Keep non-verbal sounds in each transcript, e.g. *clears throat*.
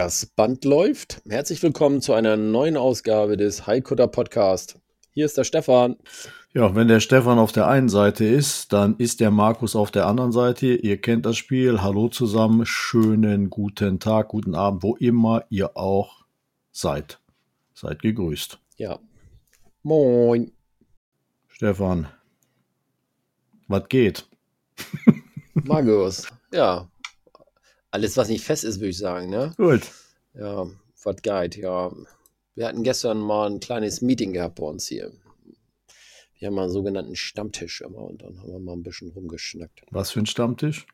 Das Band läuft. Herzlich willkommen zu einer neuen Ausgabe des Haikutter Podcast. Hier ist der Stefan. Ja, wenn der Stefan auf der einen Seite ist, dann ist der Markus auf der anderen Seite. Ihr kennt das Spiel. Hallo zusammen. Schönen guten Tag, guten Abend, wo immer ihr auch seid. Seid gegrüßt. Ja. Moin. Stefan, was geht? *laughs* Markus. ja. Alles, was nicht fest ist, würde ich sagen, ne? Gut. Ja, was geht, ja. Wir hatten gestern mal ein kleines Meeting gehabt bei uns hier. Wir haben mal einen sogenannten Stammtisch immer und dann haben wir mal ein bisschen rumgeschnackt. Was für ein Stammtisch?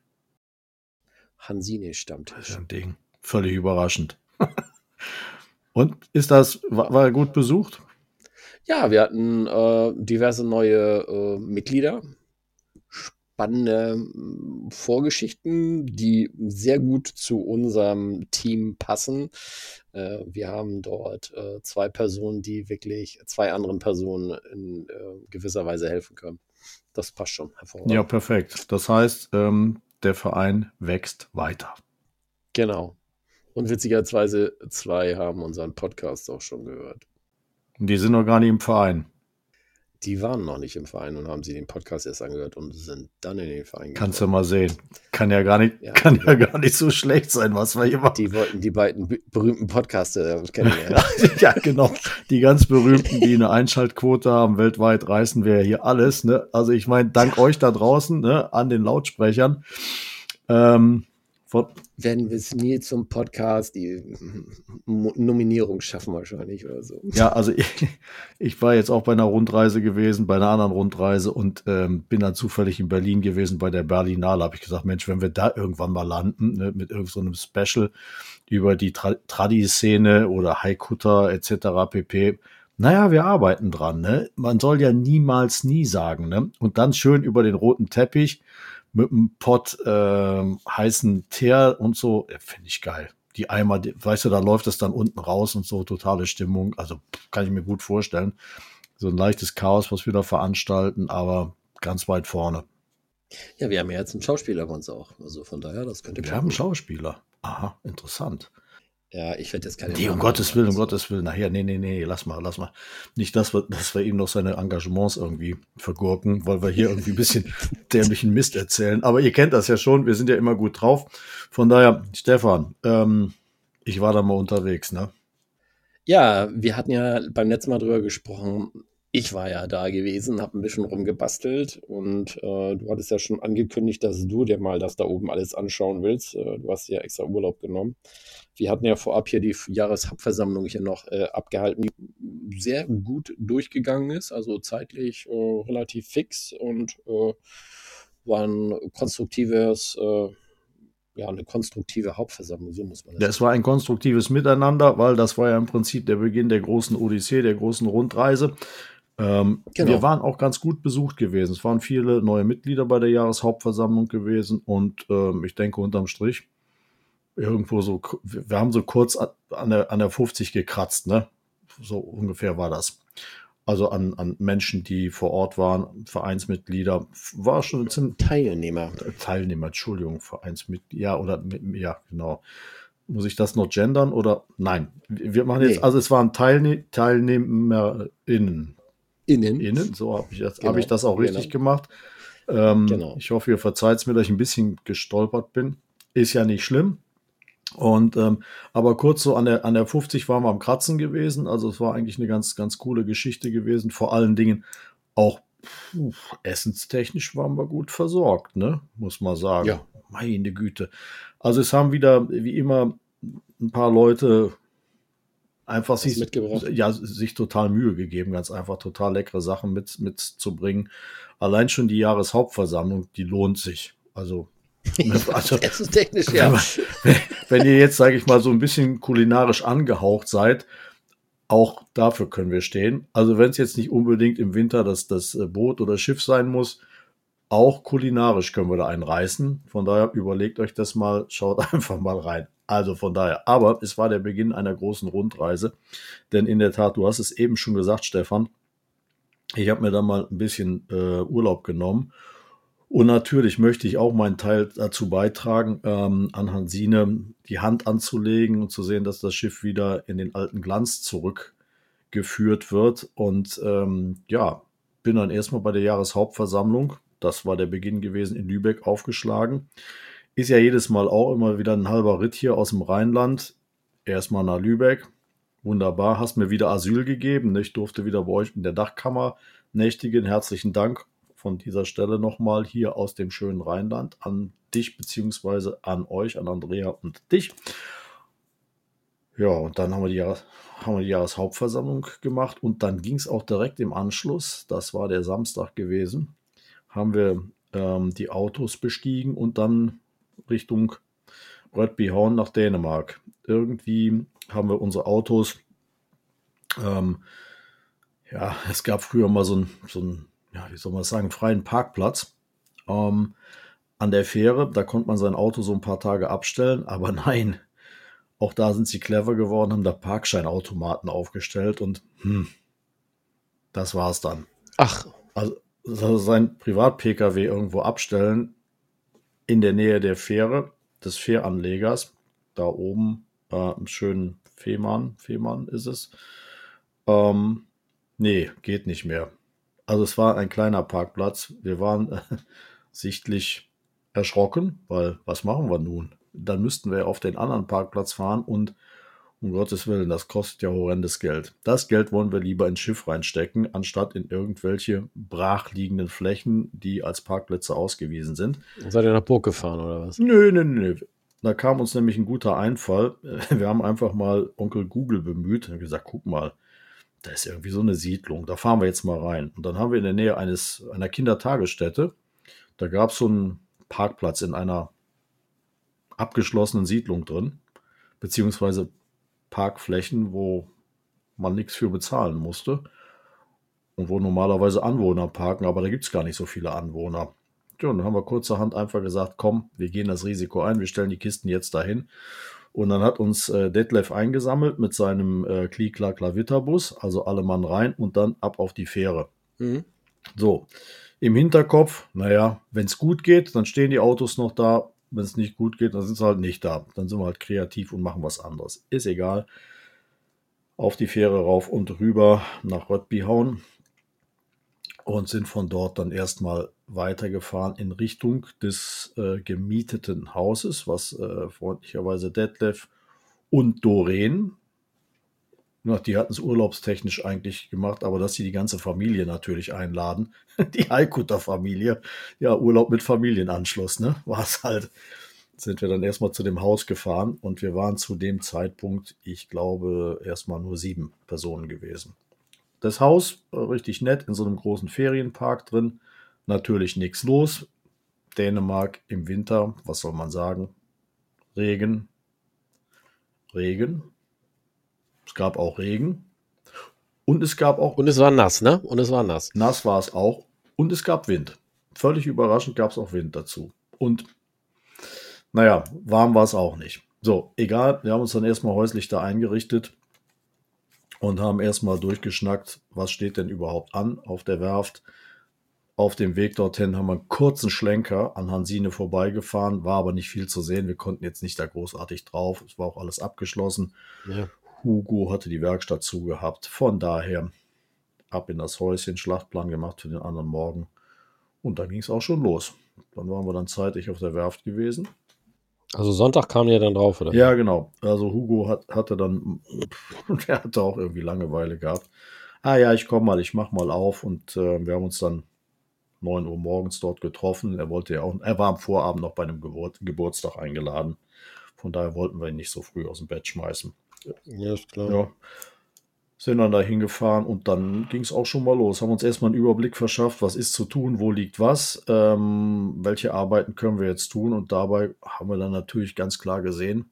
Hansine-Stammtisch. Ein Ding. Völlig überraschend. *laughs* und ist das, war, war er gut besucht? Ja, wir hatten äh, diverse neue äh, Mitglieder. Spannende mh, Vorgeschichten, die sehr gut zu unserem Team passen. Äh, wir haben dort äh, zwei Personen, die wirklich zwei anderen Personen in äh, gewisser Weise helfen können. Das passt schon hervorragend. Ja, perfekt. Das heißt, ähm, der Verein wächst weiter. Genau. Und witzigerweise zwei haben unseren Podcast auch schon gehört. Die sind noch gar nicht im Verein. Die waren noch nicht im Verein und haben sie den Podcast erst angehört und sind dann in den Verein Kannst du mal sehen. Kann ja gar nicht, Ja. kann ja gar nicht so schlecht sein, was wir hier machen. Die wollten die beiden be- berühmten Podcaster kennenlernen. *laughs* ja, genau. Die ganz berühmten, die eine Einschaltquote haben, weltweit reißen wir hier alles. Ne? Also ich meine, dank euch da draußen ne, an den Lautsprechern. Ähm, Werden wir es nie zum Podcast, die Nominierung schaffen wahrscheinlich oder so. ja, also ich, ich war jetzt auch bei einer Rundreise gewesen, bei einer anderen Rundreise und ähm, bin dann zufällig in Berlin gewesen bei der Berlinale. Habe ich gesagt, Mensch, wenn wir da irgendwann mal landen ne, mit irgendeinem so Special über die Tra Tradi-Szene oder Haikutter etc. pp. Naja, wir arbeiten dran. Ne? Man soll ja niemals nie sagen. Ne? Und dann schön über den roten Teppich mit einem Pott ähm, heißen Teer und so. Ja, Finde ich geil. Die Eimer, die, weißt du, da läuft es dann unten raus und so, totale Stimmung. Also kann ich mir gut vorstellen. So ein leichtes Chaos, was wir da veranstalten, aber ganz weit vorne. Ja, wir haben ja jetzt einen Schauspieler bei uns auch. Also von daher, das könnte Wir haben Schauspieler. Aha, interessant. Ja, ich werde jetzt keine. Nee, um Gottes Willen, um. Gottes Willen. Nachher, nee, nee, nee, lass mal, lass mal. Nicht, dass wir, dass wir ihm noch seine Engagements irgendwie vergurken, weil wir hier irgendwie ein bisschen *laughs* dämlichen Mist erzählen. Aber ihr kennt das ja schon, wir sind ja immer gut drauf. Von daher, Stefan, ähm, ich war da mal unterwegs, ne? Ja, wir hatten ja beim letzten Mal drüber gesprochen. Ich war ja da gewesen, habe ein bisschen rumgebastelt und äh, du hattest ja schon angekündigt, dass du dir mal das da oben alles anschauen willst. Äh, du hast ja extra Urlaub genommen. Wir hatten ja vorab hier die Jahreshauptversammlung hier noch äh, abgehalten, die sehr gut durchgegangen ist, also zeitlich äh, relativ fix und äh, war ein konstruktives, äh, ja, eine konstruktive Hauptversammlung, so muss man das Das war ein konstruktives Miteinander, weil das war ja im Prinzip der Beginn der großen Odyssee, der großen Rundreise. Ähm, Genau. Wir waren auch ganz gut besucht gewesen. Es waren viele neue Mitglieder bei der Jahreshauptversammlung gewesen und ähm, ich denke unterm Strich irgendwo so, wir haben so kurz an- der, an der 50 gekratzt, ne? So ungefähr war das. Also an, an Menschen, die vor Ort waren, Vereinsmitglieder, war schon ziemlich, Teilnehmer. Teilnehmer, Entschuldigung, Vereinsmitglied, ja, oder, ja, genau. Muss ich das noch gendern oder? Nein, wir machen jetzt, Nee. also es waren Teilne TeilnehmerInnen. Innen. Innen, so habe ich, das- Genau, hab ich das auch richtig genau. gemacht. Ähm, Genau. Ich hoffe, ihr verzeiht es mir, dass ich ein bisschen gestolpert bin. Ist ja nicht schlimm. Und ähm, aber kurz so an der an der 50 waren wir am Kratzen gewesen. Also es war eigentlich eine ganz ganz coole Geschichte gewesen. Vor allen Dingen auch puh, essenstechnisch waren wir gut versorgt, ne? Muss man sagen. Ja. Meine Güte. Also es haben wieder wie immer ein paar Leute einfach sich, ja, sich total Mühe gegeben, ganz einfach total leckere Sachen mit, mitzubringen. Allein schon die Jahreshauptversammlung, die lohnt sich. Also *laughs* Also, Essenstechnisch, ja. wenn, wenn ihr jetzt, sage ich mal, so ein bisschen kulinarisch angehaucht seid, auch dafür können wir stehen. Also wenn es jetzt nicht unbedingt im Winter das, das äh, Boot oder Schiff sein muss, auch kulinarisch können wir da einen reißen. Von daher überlegt euch das mal, *laughs* schaut einfach mal rein. Also von daher, aber es war der Beginn einer großen Rundreise. Denn in der Tat, du hast es eben schon gesagt, Stefan, ich habe mir da mal ein bisschen äh, Urlaub genommen. Und natürlich möchte ich auch meinen Teil dazu beitragen, ähm, an Hansine die Hand anzulegen und zu sehen, dass das Schiff wieder in den alten Glanz zurückgeführt wird. Und ähm, ja, bin dann erstmal bei der Jahreshauptversammlung, das war der Beginn gewesen, in Lübeck aufgeschlagen. Ist ja jedes Mal auch immer wieder ein halber Ritt hier aus dem Rheinland. Erstmal nach Lübeck. Wunderbar, hast mir wieder Asyl gegeben. Ich durfte wieder bei euch in der Dachkammer nächtigen. Herzlichen Dank von dieser Stelle nochmal hier aus dem schönen Rheinland an dich beziehungsweise an euch, an Andrea und dich. Ja, und dann haben wir die, haben wir die Jahreshauptversammlung gemacht und dann ging es auch direkt im Anschluss, das war der Samstag gewesen, haben wir ähm, die Autos bestiegen und dann Richtung Rödbyhavn nach Dänemark. Irgendwie haben wir unsere Autos, ähm, ja, es gab früher mal so ein, so ein ja, wie soll man sagen, freien Parkplatz ähm, an der Fähre. Da konnte man sein Auto so ein paar Tage abstellen, aber *laughs* nein, auch da sind sie clever geworden, haben da Parkscheinautomaten aufgestellt und hm, das war's dann. Ach. Also sein Privat-Pkw irgendwo abstellen in der Nähe der Fähre, des Fähranlegers, da oben äh, im schönen Fehmarn, Fehmarn ist es. Ähm, nee, geht nicht mehr. Also es war ein kleiner Parkplatz. Wir waren äh, sichtlich erschrocken, weil was machen wir nun? Dann müssten wir auf den anderen Parkplatz fahren und um Gottes Willen, das kostet ja horrendes Geld. Das Geld wollen wir lieber ins Schiff reinstecken, anstatt in irgendwelche brachliegenden Flächen, die als Parkplätze ausgewiesen sind. Seid ihr nach Burg gefahren oder was? Nö, nö, nö. Da kam uns nämlich ein guter Einfall. *laughs* Wir haben einfach mal Onkel Google bemüht und gesagt, guck mal, da ist irgendwie so eine Siedlung, da fahren wir jetzt mal rein. Und dann haben wir in der Nähe eines, einer Kindertagesstätte, da gab es so einen Parkplatz in einer abgeschlossenen Siedlung drin, beziehungsweise Parkflächen, wo man nichts für bezahlen musste und wo normalerweise Anwohner parken, aber da gibt es gar nicht so viele Anwohner. Ja, und dann haben wir kurzerhand einfach gesagt, komm, wir gehen das Risiko ein, wir stellen die Kisten jetzt dahin und dann hat uns äh, Detlef eingesammelt mit seinem äh, Klikla Klavitterbus, also alle Mann rein und dann ab auf die Fähre. Mhm. So, im Hinterkopf, naja, wenn es gut geht, dann stehen die Autos noch da. Wenn es nicht gut geht, dann sind sie halt nicht da. Dann sind wir halt kreativ und machen was anderes. Ist egal. Auf die Fähre rauf und rüber nach Röttbyhauen und sind von dort dann erstmal weitergefahren in Richtung des äh, gemieteten Hauses, was äh, freundlicherweise Detlef und Doreen, na, die hatten es urlaubstechnisch eigentlich gemacht, aber dass sie die ganze Familie natürlich einladen, *laughs* die Heikutter Familie, ja, Urlaub mit Familienanschluss, ne, war es halt, sind wir dann erstmal zu dem Haus gefahren und wir waren zu dem Zeitpunkt, ich glaube, erstmal nur sieben Personen gewesen. Das Haus, richtig nett, in so einem großen Ferienpark drin. Natürlich nichts los. Dänemark im Winter, was soll man sagen? Regen. Regen. Es gab auch Regen. Und es gab auch. Und es war nass, ne? Und es war nass. Nass war es auch. Und es gab Wind. Völlig überraschend gab es auch Wind dazu. Und naja, warm war es auch nicht. So, egal. Wir haben uns dann erstmal häuslich da eingerichtet und haben erstmal durchgeschnackt, was steht denn überhaupt an auf der Werft. Auf dem Weg dorthin haben wir einen kurzen Schlenker an Hansine vorbeigefahren, war aber nicht viel zu sehen. Wir konnten jetzt nicht da großartig drauf. Es war auch alles abgeschlossen. Ja. Hugo hatte die Werkstatt zugehabt. Von daher ab in das Häuschen, Schlachtplan gemacht für den anderen Morgen. Und dann ging es auch schon los. Dann waren wir dann zeitig auf der Werft gewesen. Also Sonntag kam ja dann drauf, oder? Ja, genau. Also Hugo hat, hatte dann, *laughs* der hatte auch irgendwie Langeweile gehabt. Ah ja, ich komme mal, ich mach mal auf und äh, wir haben uns dann 9 Uhr morgens dort getroffen. Er wollte ja auch, er war am Vorabend noch bei einem Geburt, Geburtstag eingeladen. Von daher wollten wir ihn nicht so früh aus dem Bett schmeißen. Ja, ist klar. Ja. sind dann da hingefahren und dann ging es auch schon mal los. Haben uns erstmal einen Überblick verschafft, was ist zu tun, wo liegt was, ähm, welche Arbeiten können wir jetzt tun und dabei haben wir dann natürlich ganz klar gesehen,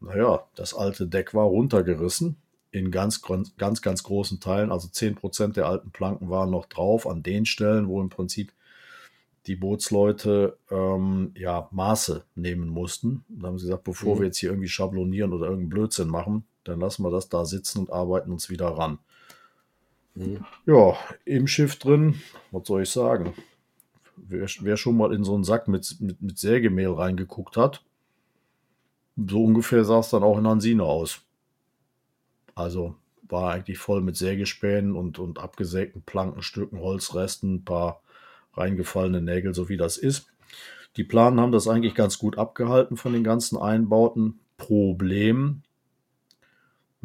naja, das alte Deck war runtergerissen in ganz, ganz, ganz großen Teilen. Also 10% der alten Planken waren noch drauf an den Stellen, wo im Prinzip die Bootsleute ähm, ja Maße nehmen mussten. Da haben sie gesagt, bevor mhm. wir jetzt hier irgendwie schablonieren oder irgendeinen Blödsinn machen, dann lassen wir das da sitzen und arbeiten uns wieder ran. Mhm. Ja, im Schiff drin, was soll ich sagen? Wer, wer schon mal in so einen Sack mit, mit, mit Sägemehl reingeguckt hat, so ungefähr sah es dann auch in Hansine aus. Also war eigentlich voll mit Sägespänen und, und abgesägten Plankenstücken, Holzresten, ein paar reingefallene Nägel, so wie das ist. Die Planen haben das eigentlich ganz gut abgehalten von den ganzen Einbauten. Problem,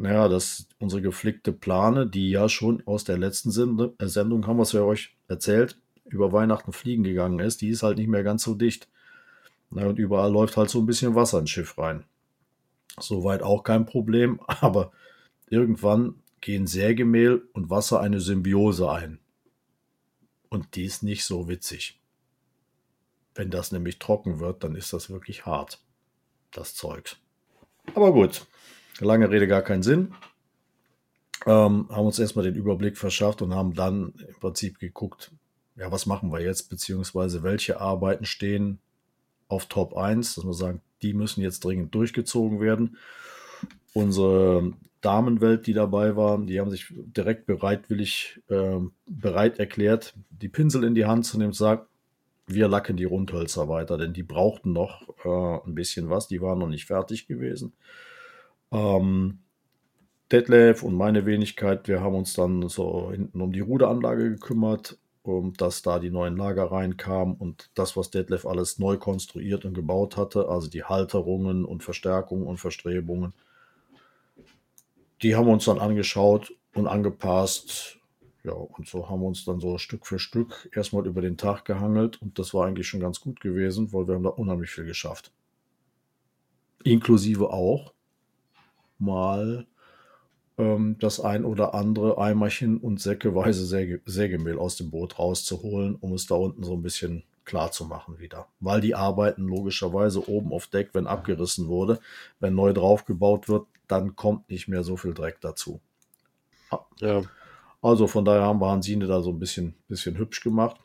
naja, dass unsere geflickte Plane, die ja schon aus der letzten äh, Sendung, haben wir es ja euch erzählt, über Weihnachten fliegen gegangen ist, die ist halt nicht mehr ganz so dicht. Na, und überall läuft halt so ein bisschen Wasser ins Schiff rein. Soweit auch kein Problem, *laughs* aber irgendwann gehen Sägemehl und Wasser eine Symbiose ein. Und die ist nicht so witzig. Wenn das nämlich trocken wird, dann ist das wirklich hart, das Zeug. Aber gut, lange Rede gar keinen Sinn. Ähm, haben uns erstmal den Überblick verschafft und haben dann im Prinzip geguckt, ja, was machen wir jetzt, beziehungsweise welche Arbeiten stehen auf Top 1, dass wir sagen, die müssen jetzt dringend durchgezogen werden. Unsere Damenwelt, die dabei waren, die haben sich direkt bereitwillig äh, bereit erklärt, die Pinsel in die Hand zu nehmen und sagen, wir lacken die Rundhölzer weiter, denn die brauchten noch äh, ein bisschen was, die waren noch nicht fertig gewesen. Ähm, Detlef und meine Wenigkeit, wir haben uns dann so hinten um die Ruderanlage gekümmert um, dass da die neuen Lager reinkamen und das, was Detlef alles neu konstruiert und gebaut hatte, also die Halterungen und Verstärkungen und Verstrebungen, die haben wir uns dann angeschaut und angepasst. Ja, und so haben wir uns dann so Stück für Stück erstmal über den Tag gehangelt und das war eigentlich schon ganz gut gewesen, weil wir haben da unheimlich viel geschafft. Inklusive auch mal ähm, das ein oder andere Eimerchen und säckeweise Säge Sägemehl aus dem Boot rauszuholen, um es da unten so ein bisschen klar zu machen wieder. Weil die arbeiten logischerweise oben auf Deck, wenn abgerissen wurde. Wenn neu draufgebaut wird, dann kommt nicht mehr so viel Dreck dazu. Ja. Also von daher haben wir Hansine da so ein bisschen, bisschen hübsch gemacht.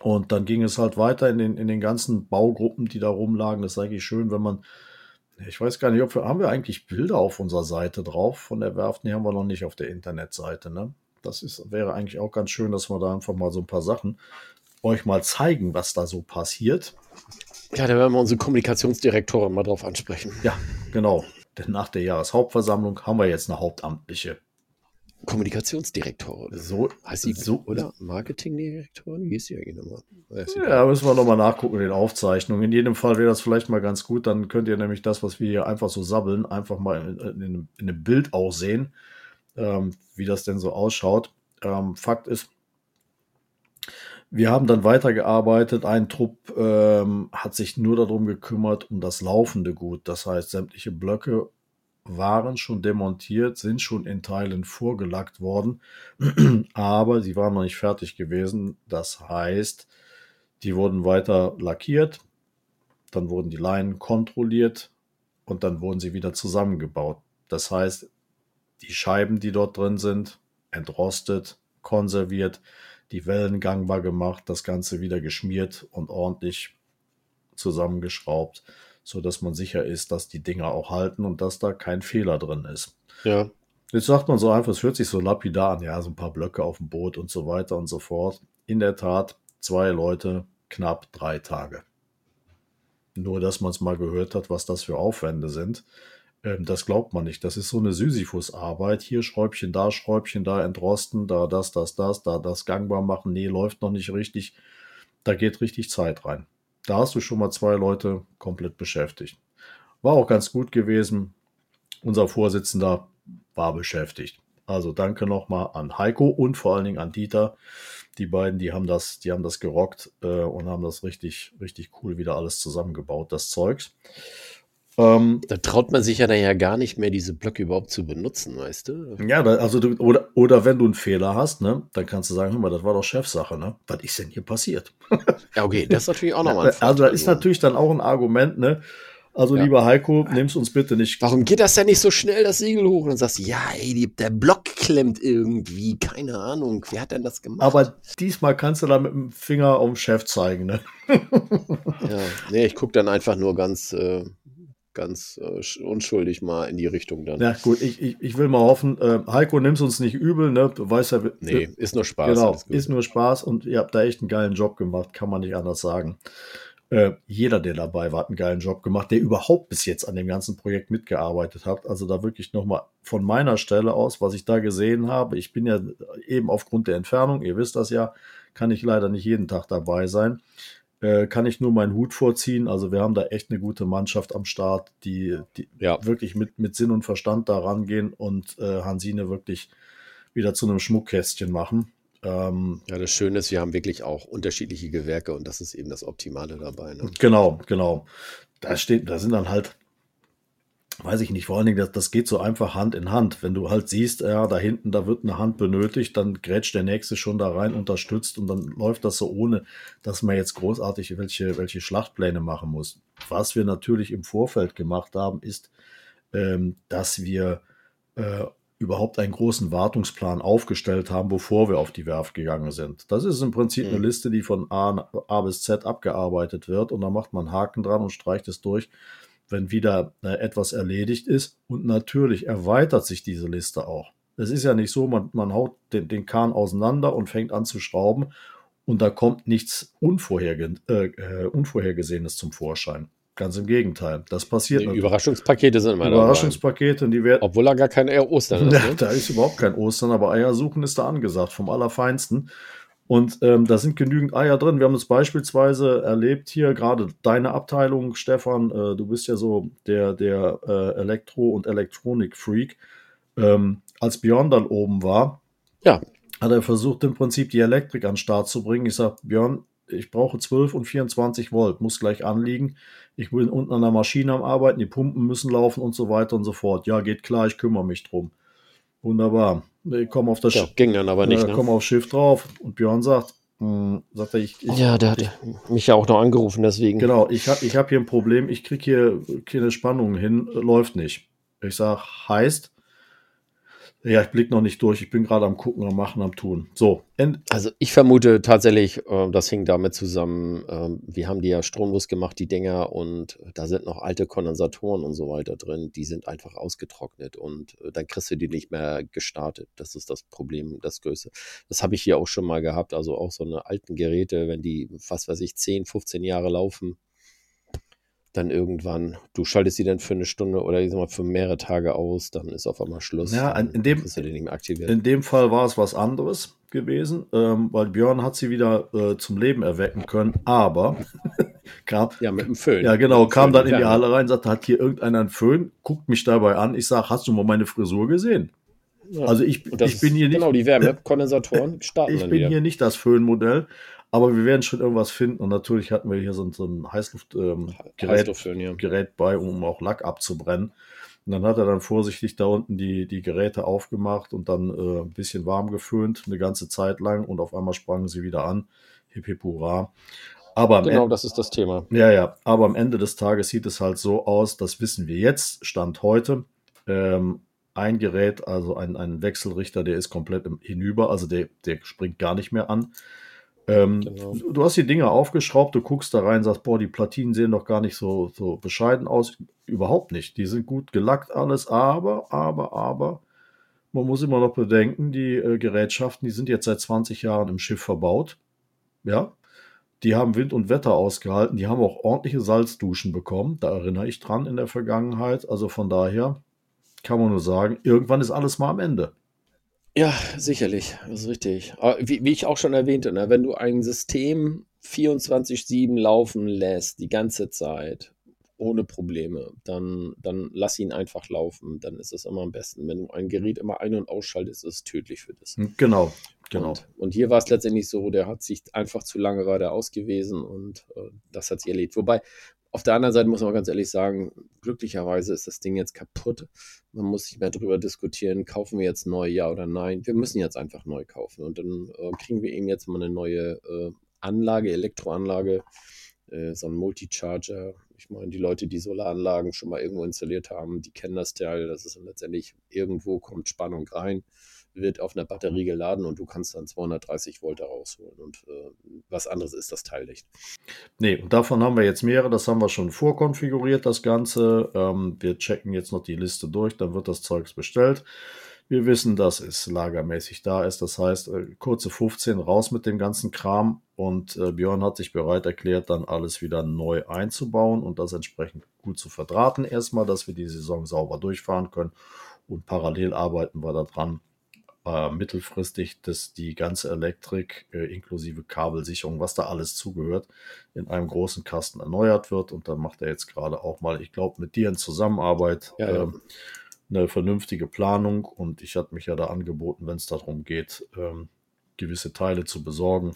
Und dann ging es halt weiter in den, in den ganzen Baugruppen, die da rumlagen. Das ist eigentlich schön, wenn man ich weiß gar nicht, ob wir, haben wir eigentlich Bilder auf unserer Seite drauf von der Werft? Nee, haben wir noch nicht auf der Internetseite, ne? Das ist, wäre eigentlich auch ganz schön, dass wir da einfach mal so ein paar Sachen euch mal zeigen, was da so passiert. Ja, da werden wir unsere Kommunikationsdirektorin mal drauf ansprechen. Ja, genau. Denn nach der Jahreshauptversammlung haben wir jetzt eine hauptamtliche Kommunikationsdirektorin. So heißt sie so oder Marketingdirektorin? Wie ist sie eigentlich nochmal? Ja, müssen wir nochmal nachgucken in den Aufzeichnungen. In jedem Fall wäre das vielleicht mal ganz gut. Dann könnt ihr nämlich das, was wir hier einfach so sabbeln, einfach mal in, in, in einem Bild auch sehen, ähm, wie das denn so ausschaut. Ähm, Fakt ist, wir haben dann weitergearbeitet. Ein Trupp ähm, hat sich nur darum gekümmert, um das laufende Gut. Das heißt, sämtliche Blöcke waren schon demontiert, sind schon in Teilen vorgelackt worden, *clears throat* aber sie waren noch nicht fertig gewesen. Das heißt, die wurden weiter lackiert, dann wurden die Leinen kontrolliert und dann wurden sie wieder zusammengebaut. Das heißt, die Scheiben, die dort drin sind, entrostet, konserviert, die Wellen gangbar gemacht, das Ganze wieder geschmiert und ordentlich zusammengeschraubt so dass man sicher ist, dass die Dinger auch halten und dass da kein Fehler drin ist. Ja. Jetzt sagt man so einfach, es hört sich so lapidar an, ja, so ein paar Blöcke auf dem Boot und so weiter und so fort. In der Tat, zwei Leute, knapp drei Tage. Nur, dass man es mal gehört hat, was das für Aufwände sind. Ähm, das glaubt man nicht. Das ist so eine Sisyphus-Arbeit. Hier Schräubchen, da Schräubchen, da entrosten, da das, das, das, da das gangbar machen. Nee, läuft noch nicht richtig. Da geht richtig Zeit rein. Da hast du schon mal zwei Leute komplett beschäftigt. War auch ganz gut gewesen. Unser Vorsitzender war beschäftigt. Also danke nochmal an Heiko und vor allen Dingen an Dieter. Die beiden, die haben das, die haben das gerockt äh, und haben das richtig, richtig cool wieder alles zusammengebaut, das Zeugs. Ähm, da traut man sich ja dann ja gar nicht mehr, diese Blöcke überhaupt zu benutzen, weißt du? Ja, da, also du, oder, oder wenn du einen Fehler hast, ne, dann kannst du sagen, hör mal, das war doch Chefsache, ne? Was ist denn hier passiert? *laughs* ja, okay, das ist natürlich auch nochmal ein *laughs* Also, das ist natürlich dann auch ein Argument, ne? Also, ja. lieber Heiko, nimm's uns bitte nicht. Warum geht das denn nicht so schnell, das Segel hoch? Und dann sagst du, ja, ey, die, der Block klemmt irgendwie. Keine Ahnung. Wer hat denn das gemacht? Aber diesmal kannst du da mit dem Finger auf den Chef zeigen, ne? ja, nee, ich gucke dann einfach nur ganz, äh, ganz äh, unschuldig mal in die Richtung dann. Ja, gut, ich, ich, ich will mal hoffen, äh, Heiko, nimm's uns nicht übel, ne? Du weißt ja. Nee, ist nur Spaß. Genau, ist nur Spaß und ihr habt da echt einen geilen Job gemacht, kann man nicht anders sagen. Äh, jeder, der dabei war, hat einen geilen Job gemacht, der überhaupt bis jetzt an dem ganzen Projekt mitgearbeitet hat. Also da wirklich nochmal von meiner Stelle aus, was ich da gesehen habe. Ich bin ja eben aufgrund der Entfernung, ihr wisst das ja, kann ich leider nicht jeden Tag dabei sein. Äh, kann ich nur meinen Hut vorziehen. Also wir haben da echt eine gute Mannschaft am Start, die, die ja. wirklich mit, mit Sinn und Verstand da rangehen und äh, Hansine wirklich wieder zu einem Schmuckkästchen machen. Ähm, ja, das Schöne ist, wir haben wirklich auch unterschiedliche Gewerke und das ist eben das Optimale dabei. Ne? Genau, genau. Da steht, da sind dann halt, weiß ich nicht, vor allen Dingen, das, das geht so einfach Hand in Hand. Wenn du halt siehst, ja, da hinten, da wird eine Hand benötigt, dann grätscht der nächste schon da rein, unterstützt und dann läuft das so ohne, dass man jetzt großartig welche, welche Schlachtpläne machen muss. Was wir natürlich im Vorfeld gemacht haben, ist, ähm, dass wir äh, überhaupt einen großen Wartungsplan aufgestellt haben, bevor wir auf die Werft gegangen sind. Das ist im Prinzip mhm. eine Liste, die von A, A, bis Z abgearbeitet wird und da macht man Haken dran und streicht es durch, wenn wieder äh, etwas erledigt ist. Und natürlich erweitert sich diese Liste auch. Es ist ja nicht so, man, man haut den, den Kahn auseinander und fängt an zu schrauben und da kommt nichts Unvorherge äh, äh Unvorhergesehenes zum Vorschein. Ganz im Gegenteil. Das passiert. Die Überraschungspakete sind immer Überraschungspakete, die werden. Obwohl da gar kein Ostern ist. *laughs* Ne? da ist überhaupt kein Ostern, aber Eier suchen ist da angesagt, vom Allerfeinsten. Und ähm, da sind genügend Eier drin. Wir haben es beispielsweise erlebt hier, gerade deine Abteilung, Stefan, äh, du bist ja so der, der äh, Elektro- und Elektronik-Freak. Ähm, als Björn dann oben war, ja. hat er versucht, im Prinzip die Elektrik an den Start zu bringen. Ich sage, Björn, ich brauche 12 und 24 Volt, muss gleich anliegen. Ich bin unten an der Maschine am Arbeiten, die Pumpen müssen laufen und so weiter und so fort. Ja, geht klar, ich kümmere mich drum. Wunderbar. Ich komme auf das ja, ging dann aber nicht. Ich ne? komme aufs Schiff drauf und Björn sagt, mh, hm, sagt er, ich, ich, Ja, der hat mich ja auch noch angerufen, deswegen. Genau, ich habe ich hab hier ein Problem, ich kriege hier keine Spannung hin, läuft nicht. Ich sage, heißt, ja, ich blicke noch nicht durch. Ich bin gerade am Gucken, am Machen, am Tun. So. Also ich vermute tatsächlich, äh, das hing damit zusammen, äh, wir haben die ja stromlos gemacht, die Dinger, und da sind noch alte Kondensatoren und so weiter drin. Die sind einfach ausgetrocknet und äh, dann kriegst du die nicht mehr gestartet. Das ist das Problem, das Größte. Das habe ich hier auch schon mal gehabt. Also auch so eine alten Geräte, wenn die, was weiß ich, 10, 15 Jahre laufen, dann irgendwann, du schaltest sie dann für eine Stunde oder ich sag mal für mehrere Tage aus, dann ist auf einmal Schluss. Ja, in dem, in dem Fall war es was anderes gewesen, ähm, weil Björn hat sie wieder äh, zum Leben erwecken können, aber *laughs* kam. Ja, mit dem Föhn. Ja, genau, kam dann in die Halle rein, sagte, hat hier irgendeiner einen Föhn, guckt mich dabei an. Ich sage, hast du mal meine Frisur gesehen? Ja. Also ich, ich bin hier nicht. Genau, die Wärmekondensatoren starten. *laughs* Ich bin wieder. hier nicht das Föhnmodell, aber wir werden schon irgendwas finden. Und natürlich hatten wir hier so, so ein Heißluftgerät ähm, ja. Gerät bei, um auch Lack abzubrennen. Und dann hat er dann vorsichtig da unten die, die Geräte aufgemacht und dann äh, ein bisschen warm geföhnt, eine ganze Zeit lang. Und auf einmal sprangen sie wieder an. Hip hip hurra. Aber genau, das ist das Thema. Ja, ja. Aber am Ende des Tages sieht es halt so aus, das wissen wir jetzt, Stand heute. Ähm, ein Gerät, also ein, ein Wechselrichter, der ist komplett hinüber, also der, der springt gar nicht mehr an. Ähm, genau. Du hast die Dinger aufgeschraubt, du guckst da rein, sagst, boah, die Platinen sehen doch gar nicht so, so bescheiden aus. Überhaupt nicht. Die sind gut gelackt alles, aber, aber, aber, man muss immer noch bedenken, die äh, Gerätschaften, die sind jetzt seit 20 Jahren im Schiff verbaut. Ja. Die haben Wind und Wetter ausgehalten, die haben auch ordentliche Salzduschen bekommen. Da erinnere ich dran in der Vergangenheit. Also von daher kann man nur sagen, irgendwann ist alles mal am Ende. Ja, sicherlich, das ist richtig. wie, wie ich auch schon erwähnte, ne, wenn du ein System 24-7 laufen lässt, die ganze Zeit, ohne Probleme, dann, dann lass ihn einfach laufen. Dann ist es immer am besten. Wenn du ein Gerät immer ein- und ausschaltest, ist es tödlich für das. Genau, genau. Und, und hier war es letztendlich so, der hat sich einfach zu lange geradeaus gewesen und äh, das hat sich erledigt. Wobei, auf der anderen Seite muss man ganz ehrlich sagen, glücklicherweise ist das Ding jetzt kaputt. Man muss nicht mehr darüber diskutieren, kaufen wir jetzt neu, ja oder nein. Wir müssen jetzt einfach neu kaufen. Und dann äh, kriegen wir eben jetzt mal eine neue äh, Anlage, Elektroanlage, äh, so ein Multicharger. Ich meine, die Leute, die Solaranlagen schon mal irgendwo installiert haben, die kennen das Teil. Das ist letztendlich irgendwo kommt Spannung rein wird auf einer Batterie geladen und du kannst dann 230 Volt da rausholen. Und äh, was anderes ist das Teil nicht. Nee, und davon haben wir jetzt mehrere. Das haben wir schon vorkonfiguriert, das Ganze. Ähm, wir checken jetzt noch die Liste durch, dann wird das Zeugs bestellt. Wir wissen, dass es lagermäßig da ist. Das heißt, äh, kurze 15 raus mit dem ganzen Kram. Und äh, Björn hat sich bereit erklärt, dann alles wieder neu einzubauen und das entsprechend gut zu verdrahten. Erstmal, dass wir die Saison sauber durchfahren können. Und parallel arbeiten wir daran, äh, mittelfristig, dass die ganze Elektrik äh, inklusive Kabelsicherung, was da alles zugehört, in einem großen Kasten erneuert wird. Und da macht er jetzt gerade auch mal, ich glaube, mit dir in Zusammenarbeit ja, ja. Ähm, eine vernünftige Planung. Und ich hatte mich ja da angeboten, wenn es darum geht, ähm, gewisse Teile zu besorgen.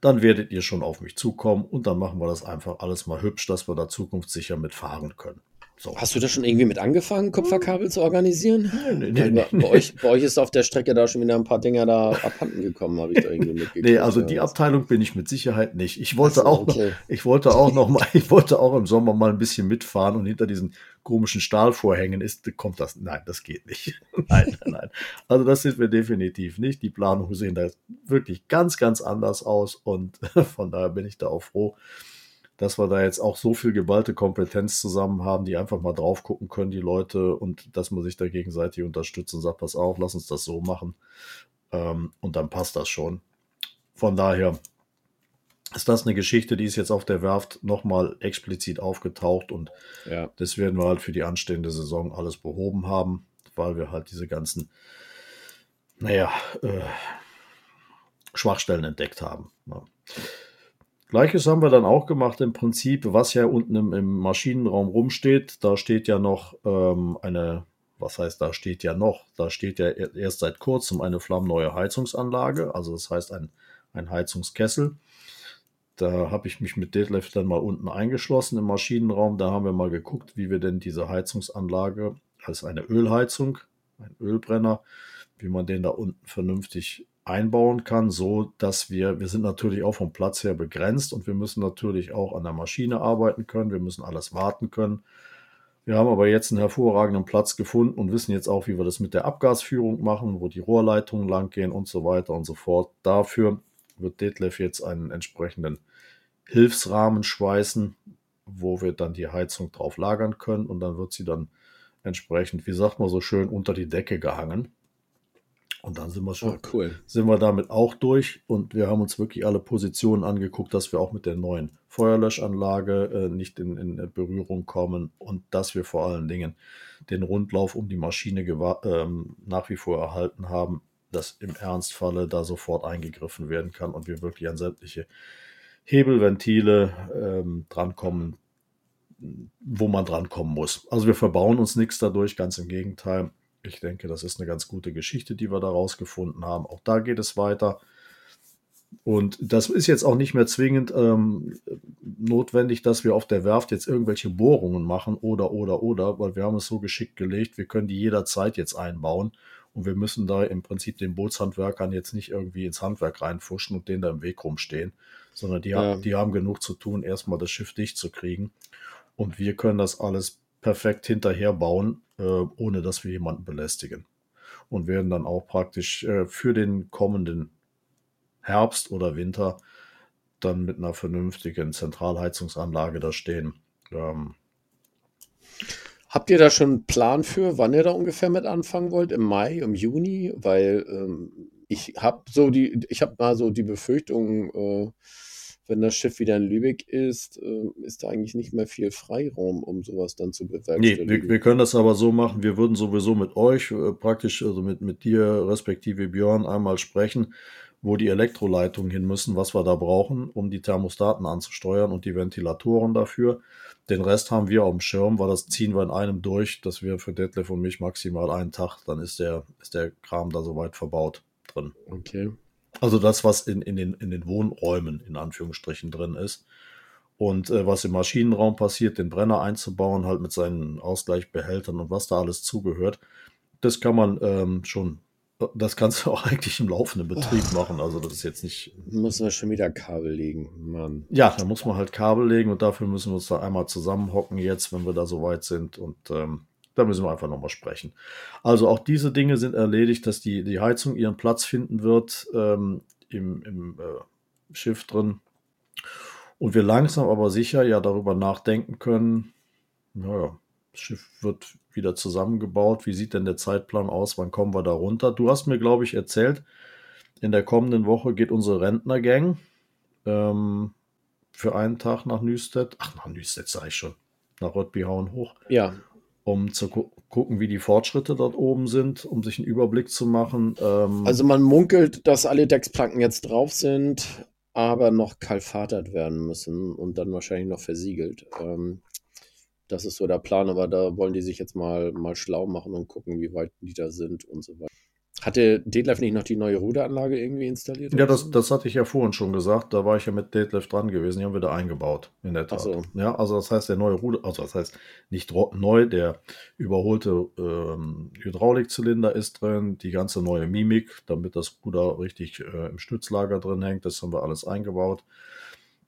Dann werdet ihr schon auf mich zukommen und dann machen wir das einfach alles mal hübsch, dass wir da zukunftssicher mitfahren können. So. Hast du da schon irgendwie mit angefangen, Kupferkabel zu organisieren? Nee, nee, nee, bei, euch, bei, euch, ist auf der Strecke da schon wieder ein paar Dinger da abhanden gekommen, habe ich da irgendwie *laughs* mitgekriegt. Nee, also die Abteilung bin ich mit Sicherheit nicht. Ich wollte so, auch okay. noch, ich wollte auch noch mal, *laughs* ich wollte auch im Sommer mal ein bisschen mitfahren und hinter diesen komischen Stahlvorhängen ist, kommt das. Nein, das geht nicht. *laughs* nein, nein, nein. Also das sind wir definitiv nicht. Die Planungen sehen da wirklich ganz, ganz anders aus und von daher bin ich da auch froh dass wir da jetzt auch so viel geballte Kompetenz zusammen haben, die einfach mal drauf gucken können, die Leute, und dass man sich da gegenseitig unterstützt und sagt, pass auf, lass uns das so machen. Ähm, und dann passt das schon. Von daher ist das eine Geschichte, die ist jetzt auf der Werft nochmal explizit aufgetaucht und ja. das werden wir halt für die anstehende Saison alles behoben haben, weil wir halt diese ganzen, naja, äh, Schwachstellen entdeckt haben. Ja. Gleiches haben wir dann auch gemacht im Prinzip, was ja unten im, im Maschinenraum rumsteht. Da steht ja noch ähm, eine, was heißt, da steht ja noch, da steht ja erst seit kurzem eine flammneue Heizungsanlage, also das heißt ein, ein Heizungskessel. Da habe ich mich mit Detlef dann mal unten eingeschlossen im Maschinenraum. Da haben wir mal geguckt, wie wir denn diese Heizungsanlage als eine Ölheizung, ein Ölbrenner, wie man den da unten vernünftig einbauen kann, so dass wir, wir sind natürlich auch vom Platz her begrenzt und wir müssen natürlich auch an der Maschine arbeiten können, wir müssen alles warten können. Wir haben aber jetzt einen hervorragenden Platz gefunden und wissen jetzt auch, wie wir das mit der Abgasführung machen, wo die Rohrleitungen lang gehen und so weiter und so fort. Dafür wird Detlef jetzt einen entsprechenden Hilfsrahmen schweißen, wo wir dann die Heizung drauf lagern können und dann wird sie dann entsprechend, wie sagt man so schön, unter die Decke gehangen. Und dann sind wir schon, oh, cool. sind wir damit auch durch und wir haben uns wirklich alle Positionen angeguckt, dass wir auch mit der neuen Feuerlöschanlage äh, nicht in, in, Berührung kommen und dass wir vor allen Dingen den Rundlauf um die Maschine ähm, nach wie vor erhalten haben, dass im Ernstfalle da sofort eingegriffen werden kann und wir wirklich an sämtliche Hebelventile ähm, drankommen, wo man drankommen muss. Also wir verbauen uns nichts dadurch, ganz im Gegenteil ich denke, das ist eine ganz gute Geschichte, die wir da rausgefunden haben. Auch da geht es weiter. Und das ist jetzt auch nicht mehr zwingend ähm, notwendig, dass wir auf der Werft jetzt irgendwelche Bohrungen machen oder, oder, oder, weil wir haben es so geschickt gelegt, wir können die jederzeit jetzt einbauen und wir müssen da im Prinzip den Bootshandwerkern jetzt nicht irgendwie ins Handwerk reinfuschen und denen da im Weg rumstehen, sondern die, ja. haben, die haben genug zu tun, erstmal das Schiff dicht zu kriegen. Und wir können das alles perfekt hinterher bauen, äh, ohne dass wir jemanden belästigen. Und werden dann auch praktisch äh, für den kommenden Herbst oder Winter dann mit einer vernünftigen Zentralheizungsanlage da stehen. Ähm, Habt ihr da schon einen Plan für, wann ihr da ungefähr mit anfangen wollt? Im Mai, im Juni? Weil ähm, ich habe so die, ich habe mal so die Befürchtung, äh, wenn das Schiff wieder in Lübeck ist, äh, ist da eigentlich nicht mehr viel Freiraum, um sowas dann zu bewerkstelligen. Nee, wir, wir können das aber so machen, wir würden sowieso mit euch, äh, praktisch, also mit, mit dir, respektive Björn, einmal sprechen, wo die Elektroleitungen hin müssen, was wir da brauchen, um die Thermostaten anzusteuern und die Ventilatoren dafür. Den Rest haben wir auf dem Schirm, weil das ziehen wir in einem durch, dass wir für Detlef und mich maximal einen Tag, dann ist der, ist der Kram da soweit verbaut drin. Okay. Also das, was in, in, den, in den Wohnräumen in Anführungsstrichen drin ist. Und äh, was im Maschinenraum passiert, den Brenner einzubauen, halt mit seinen Ausgleichbehältern und was da alles zugehört, das kann man ähm, schon, das kannst du *laughs* auch eigentlich im laufenden Betrieb machen. Also das ist jetzt nicht. Müssen wir schon wieder Kabel legen, Mann. Ja, da muss man halt Kabel legen und dafür müssen wir uns da einmal zusammenhocken jetzt, wenn wir da soweit sind. Und ähm, da müssen wir einfach nochmal sprechen. Also auch diese Dinge sind erledigt, dass die, die Heizung ihren Platz finden wird ähm, im, im äh, Schiff drin. Und wir langsam aber sicher ja darüber nachdenken können, naja, das Schiff wird wieder zusammengebaut. Wie sieht denn der Zeitplan aus? Wann kommen wir da runter? Du hast mir, glaube ich, erzählt, in der kommenden Woche geht unsere Rentnergang ähm, für einen Tag nach Nüstedt. Ach, nach Nüstedt sage ich schon. Nach Röttbihauen hoch. Ja, um zu gu gucken, wie die Fortschritte dort oben sind, um sich einen Überblick zu machen. Ähm, also man munkelt, dass alle Decksplanken jetzt drauf sind, aber noch kalfatert werden müssen und dann wahrscheinlich noch versiegelt. Ähm, das ist so der Plan, aber da wollen die sich jetzt mal, mal schlau machen und gucken, wie weit die da sind und so weiter. Hatte Detlef nicht noch die neue Ruderanlage irgendwie installiert? Ja, das, das hatte ich ja vorhin schon gesagt. Da war ich ja mit Detlef dran gewesen. Die haben wir da eingebaut, in der Tat. so. Ja, also das heißt, der neue Ruder, also das heißt nicht neu, der überholte ähm, Hydraulikzylinder ist drin, die ganze neue Mimik, damit das Ruder richtig äh, im Stützlager drin hängt. Das haben wir alles eingebaut.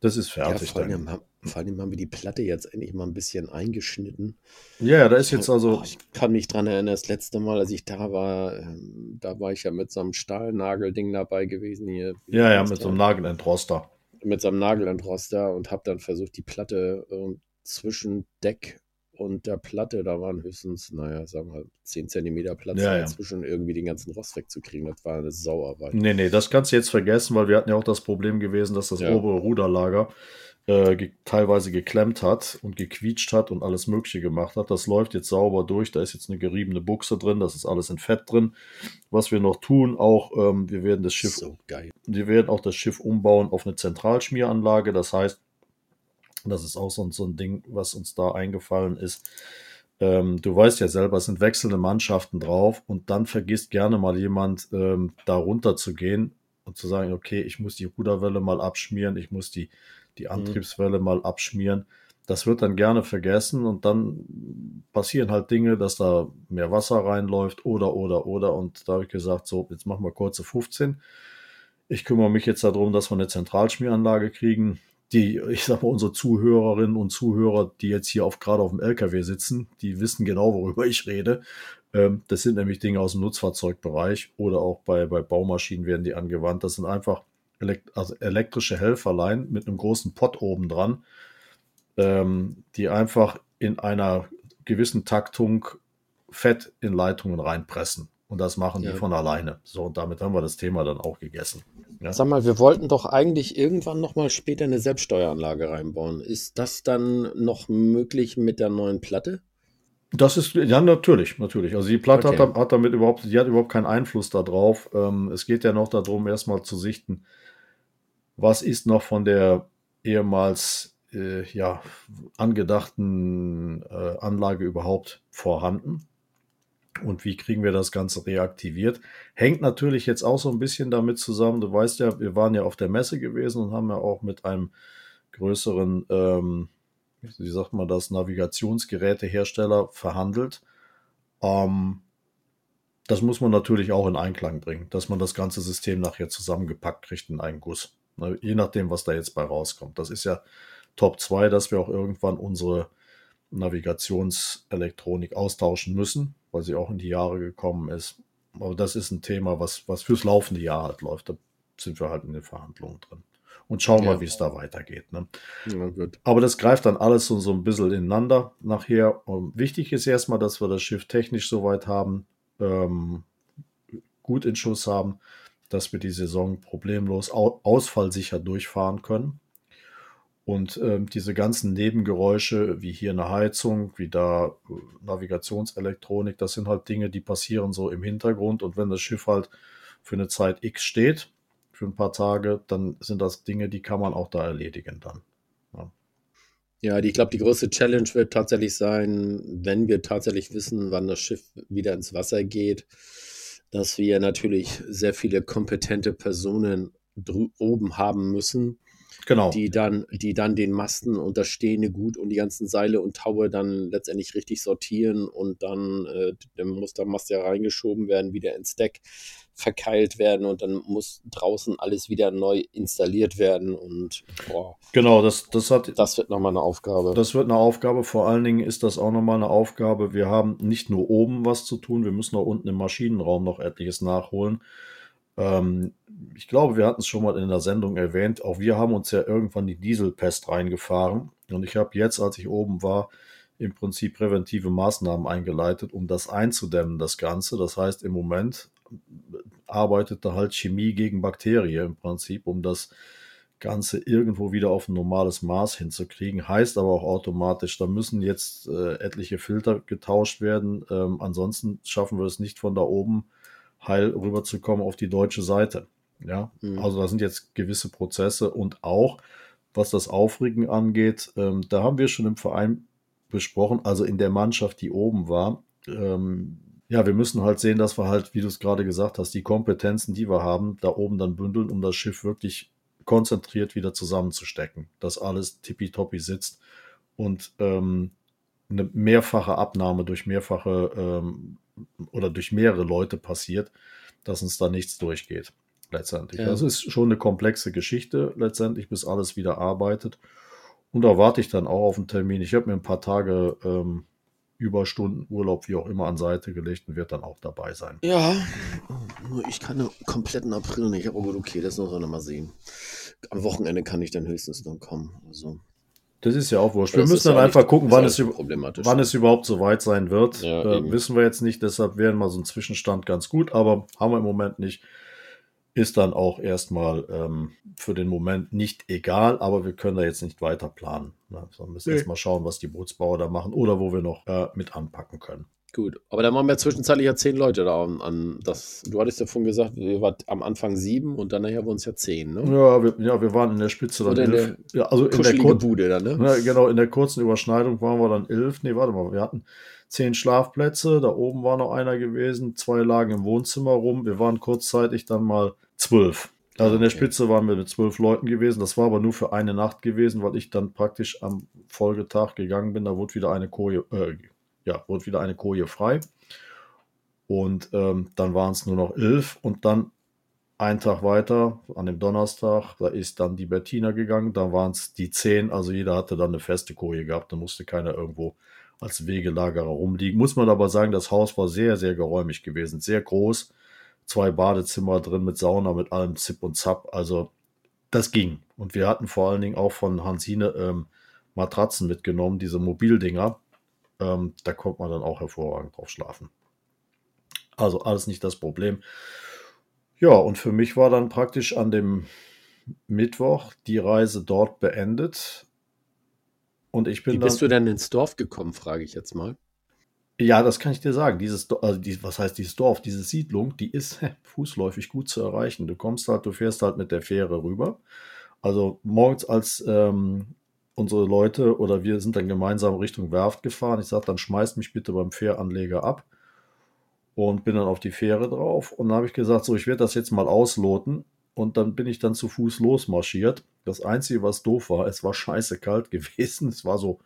Das ist fertig. Ja, vor, allem, haben, vor allem haben wir die Platte jetzt endlich mal ein bisschen eingeschnitten. Ja, da ist jetzt also. Oh, ich kann mich dran erinnern, das letzte Mal, als ich da war, ähm, da war ich ja mit so einem Stahlnagelding dabei gewesen hier. Ja, ja, mit so einem Nagelentroster. Mit so einem Nagelentroster und habe dann versucht, die Platte äh, zwischen Deck und der Platte, da waren höchstens, naja, sagen wir 10 Zentimeter Platz Ja, ja. dazwischen, irgendwie den ganzen Rost wegzukriegen. Das war eine Sauarbeit. Nee, nee, das kannst du jetzt vergessen, weil wir hatten ja auch das Problem gewesen, dass das Ja. obere Ruderlager äh, ge teilweise geklemmt hat und gequietscht hat und alles Mögliche gemacht hat. Das läuft jetzt sauber durch. Da ist jetzt eine geriebene Buchse drin. Das ist alles in Fett drin. Was wir noch tun, auch ähm, wir werden das Schiff, So geil. wir werden auch das Schiff umbauen auf eine Zentralschmieranlage. Das heißt, das ist auch so, ein- so ein Ding, was uns da eingefallen ist. Ähm, du weißt ja selber, es sind wechselnde Mannschaften drauf und dann vergisst gerne mal jemand, ähm, da runter zu gehen und zu sagen, okay, ich muss die Ruderwelle mal abschmieren, ich muss die, die Antriebswelle mal abschmieren. Das wird dann gerne vergessen und dann passieren halt Dinge, dass da mehr Wasser reinläuft oder, oder, oder. Und da habe ich gesagt, so, jetzt machen wir kurze 15. Ich kümmere mich jetzt darum, dass wir eine Zentralschmieranlage kriegen. Die, ich sag mal, unsere Zuhörerinnen und Zuhörer, die jetzt hier auf, gerade auf dem LKW sitzen, die wissen genau, worüber ich rede. Ähm, das sind nämlich Dinge aus dem Nutzfahrzeugbereich oder auch bei, bei Baumaschinen werden die angewandt. Das sind einfach also elektrische Helferlein mit einem großen Pott oben dran, ähm, die einfach in einer gewissen Taktung Fett in Leitungen reinpressen. Und das machen Ja. die von alleine. So, und damit haben wir das Thema dann auch gegessen. Ja. Sag mal, wir wollten doch eigentlich irgendwann noch mal später eine Selbststeueranlage reinbauen. Ist das dann noch möglich mit der neuen Platte? Das ist, ja, natürlich, natürlich. Also die Platte Okay. hat, hat damit überhaupt, die hat überhaupt keinen Einfluss darauf. Ähm, es geht ja noch darum, erstmal zu sichten, was ist noch von der ehemals äh, ja, angedachten äh, Anlage überhaupt vorhanden und wie kriegen wir das Ganze reaktiviert. Hängt natürlich jetzt auch so ein bisschen damit zusammen. Du weißt ja, wir waren ja auf der Messe gewesen und haben ja auch mit einem größeren, ähm, wie sagt man das, Navigationsgerätehersteller verhandelt. Ähm, das muss man natürlich auch in Einklang bringen, dass man das ganze System nachher zusammengepackt kriegt in einen Guss. Ne, Je nachdem, was da jetzt bei rauskommt. Das ist ja Top 2, dass wir auch irgendwann unsere Navigationselektronik austauschen müssen, weil sie auch in die Jahre gekommen ist. Aber das ist ein Thema, was, was fürs laufende Jahr halt läuft. Da sind wir halt in den Verhandlungen drin. Und schauen Ja. mal, wie es da weitergeht. Ne? Ja. Aber das greift dann alles so, so ein bisschen ineinander nachher. Und wichtig ist erstmal, dass wir das Schiff technisch soweit haben, ähm, gut in Schuss haben, dass wir die Saison problemlos au ausfallsicher durchfahren können. Und ähm, diese ganzen Nebengeräusche, wie hier eine Heizung, wie da äh, Navigationselektronik, das sind halt Dinge, die passieren so im Hintergrund. Und wenn das Schiff halt für eine Zeit X steht, für ein paar Tage, dann sind das Dinge, die kann man auch da erledigen dann. Ja, die, ich glaube, die größte Challenge wird tatsächlich sein, wenn wir tatsächlich wissen, wann das Schiff wieder ins Wasser geht, dass wir natürlich sehr viele kompetente Personen oben haben müssen, Genau. die dann, die dann den Masten und das stehende Gut und die ganzen Seile und Taue dann letztendlich richtig sortieren und dann, äh, dann muss der Mast ja reingeschoben werden, wieder ins Deck verkeilt werden und dann muss draußen alles wieder neu installiert werden und boah, Genau, das, das hat, das wird nochmal eine Aufgabe. Das wird eine Aufgabe. Vor allen Dingen ist das auch nochmal eine Aufgabe. Wir haben nicht nur oben was zu tun, wir müssen auch unten im Maschinenraum noch etliches nachholen. Ähm, ich glaube, wir hatten es schon mal in der Sendung erwähnt. Auch wir haben uns ja irgendwann die Dieselpest reingefahren. Und ich habe jetzt, als ich oben war, im Prinzip präventive Maßnahmen eingeleitet, um das einzudämmen, das Ganze. Das heißt, im Moment arbeitet da halt Chemie gegen Bakterien im Prinzip, um das Ganze irgendwo wieder auf ein normales Maß hinzukriegen. Heißt aber auch automatisch, da müssen jetzt äh, etliche Filter getauscht werden. Ähm, ansonsten schaffen wir es nicht von da oben heil rüberzukommen auf die deutsche Seite. Ja, Mhm. also da sind jetzt gewisse Prozesse und auch, was das Aufregen angeht, ähm, da haben wir schon im Verein besprochen, also in der Mannschaft, die oben war. Ähm, ja, wir müssen halt sehen, dass wir halt, wie du es gerade gesagt hast, die Kompetenzen, die wir haben, da oben dann bündeln, um das Schiff wirklich konzentriert wieder zusammenzustecken, dass alles tippitoppi sitzt und ähm, eine mehrfache Abnahme durch mehrfache ähm, oder durch mehrere Leute passiert, dass uns da nichts durchgeht. Letztendlich. Ja. Das ist schon eine komplexe Geschichte, letztendlich, bis alles wieder arbeitet. Und da warte ich dann auch auf einen Termin. Ich habe mir ein paar Tage ähm, Überstunden, Urlaub, wie auch immer, an Seite gelegt und wird dann auch dabei sein. Ja, nur ich kann den kompletten April nicht, aber gut, okay, das muss man noch mal sehen. Am Wochenende kann ich dann höchstens dann kommen. Also, Das ist ja auch wurscht. Wir das müssen dann einfach nicht- gucken, wann es, wann es überhaupt soweit sein wird. Ja, äh, wissen wir jetzt nicht, deshalb wäre mal so ein Zwischenstand ganz gut, aber haben wir im Moment nicht. Ist dann auch erstmal ähm, für den Moment nicht egal, aber wir können da jetzt nicht weiter planen. Ne? So, wir müssen Nee. jetzt mal schauen, was die Bootsbauer da machen oder wo wir noch äh, mit anpacken können. Gut, aber dann waren wir zwischenzeitlich ja zehn Leute da an, an das. Du hattest ja vorhin gesagt, wir waren am Anfang sieben und dann nachher wurden es ja zehn, ne? Ja, wir, ja, wir waren in der Spitze dann Oder in elf. Ja, also in der, Kur Bude dann, ne? Ja, genau, in der kurzen Überschneidung waren wir dann elf. Nee, warte mal, wir hatten zehn Schlafplätze, da oben war noch einer gewesen, zwei lagen im Wohnzimmer rum. Wir waren kurzzeitig dann mal zwölf. Also in der Okay. Spitze waren wir mit zwölf Leuten gewesen. Das war aber nur für eine Nacht gewesen, weil ich dann praktisch am Folgetag gegangen bin. Da wurde wieder eine Koje, äh, ja, wurde wieder eine Koje frei. Und ähm, dann waren es nur noch elf. Und dann einen Tag weiter, an dem Donnerstag, da ist dann die Bettina gegangen, da waren es die zehn, also jeder hatte dann eine feste Koje gehabt, da musste keiner irgendwo als Wegelagerer rumliegen. Muss man aber sagen, das Haus war sehr, sehr geräumig gewesen, sehr groß, zwei Badezimmer drin mit Sauna, mit allem Zip und Zap, also das ging. Und wir hatten vor allen Dingen auch von Hansine ähm, Matratzen mitgenommen, diese Mobildinger, ähm, da konnte man dann auch hervorragend drauf schlafen. Also alles nicht das Problem. Ja, und für mich war dann praktisch an dem Mittwoch die Reise dort beendet. Und ich bin Wie dann. bist du denn ins Dorf gekommen, frage ich jetzt mal. Ja, das kann ich dir sagen. Dieses, also die, was heißt dieses Dorf, diese Siedlung, die ist *laughs* fußläufig gut zu erreichen. Du kommst halt, du fährst halt mit der Fähre rüber. Also morgens, als ähm, unsere Leute oder wir sind dann gemeinsam Richtung Werft gefahren, ich sage, dann schmeißt mich bitte beim Fähranleger ab und bin dann auf die Fähre drauf. Und dann habe ich gesagt, so, ich werde das jetzt mal ausloten. Und dann bin ich dann zu Fuß losmarschiert. Das Einzige, was doof war, es war scheiße kalt *laughs* gewesen. Es war so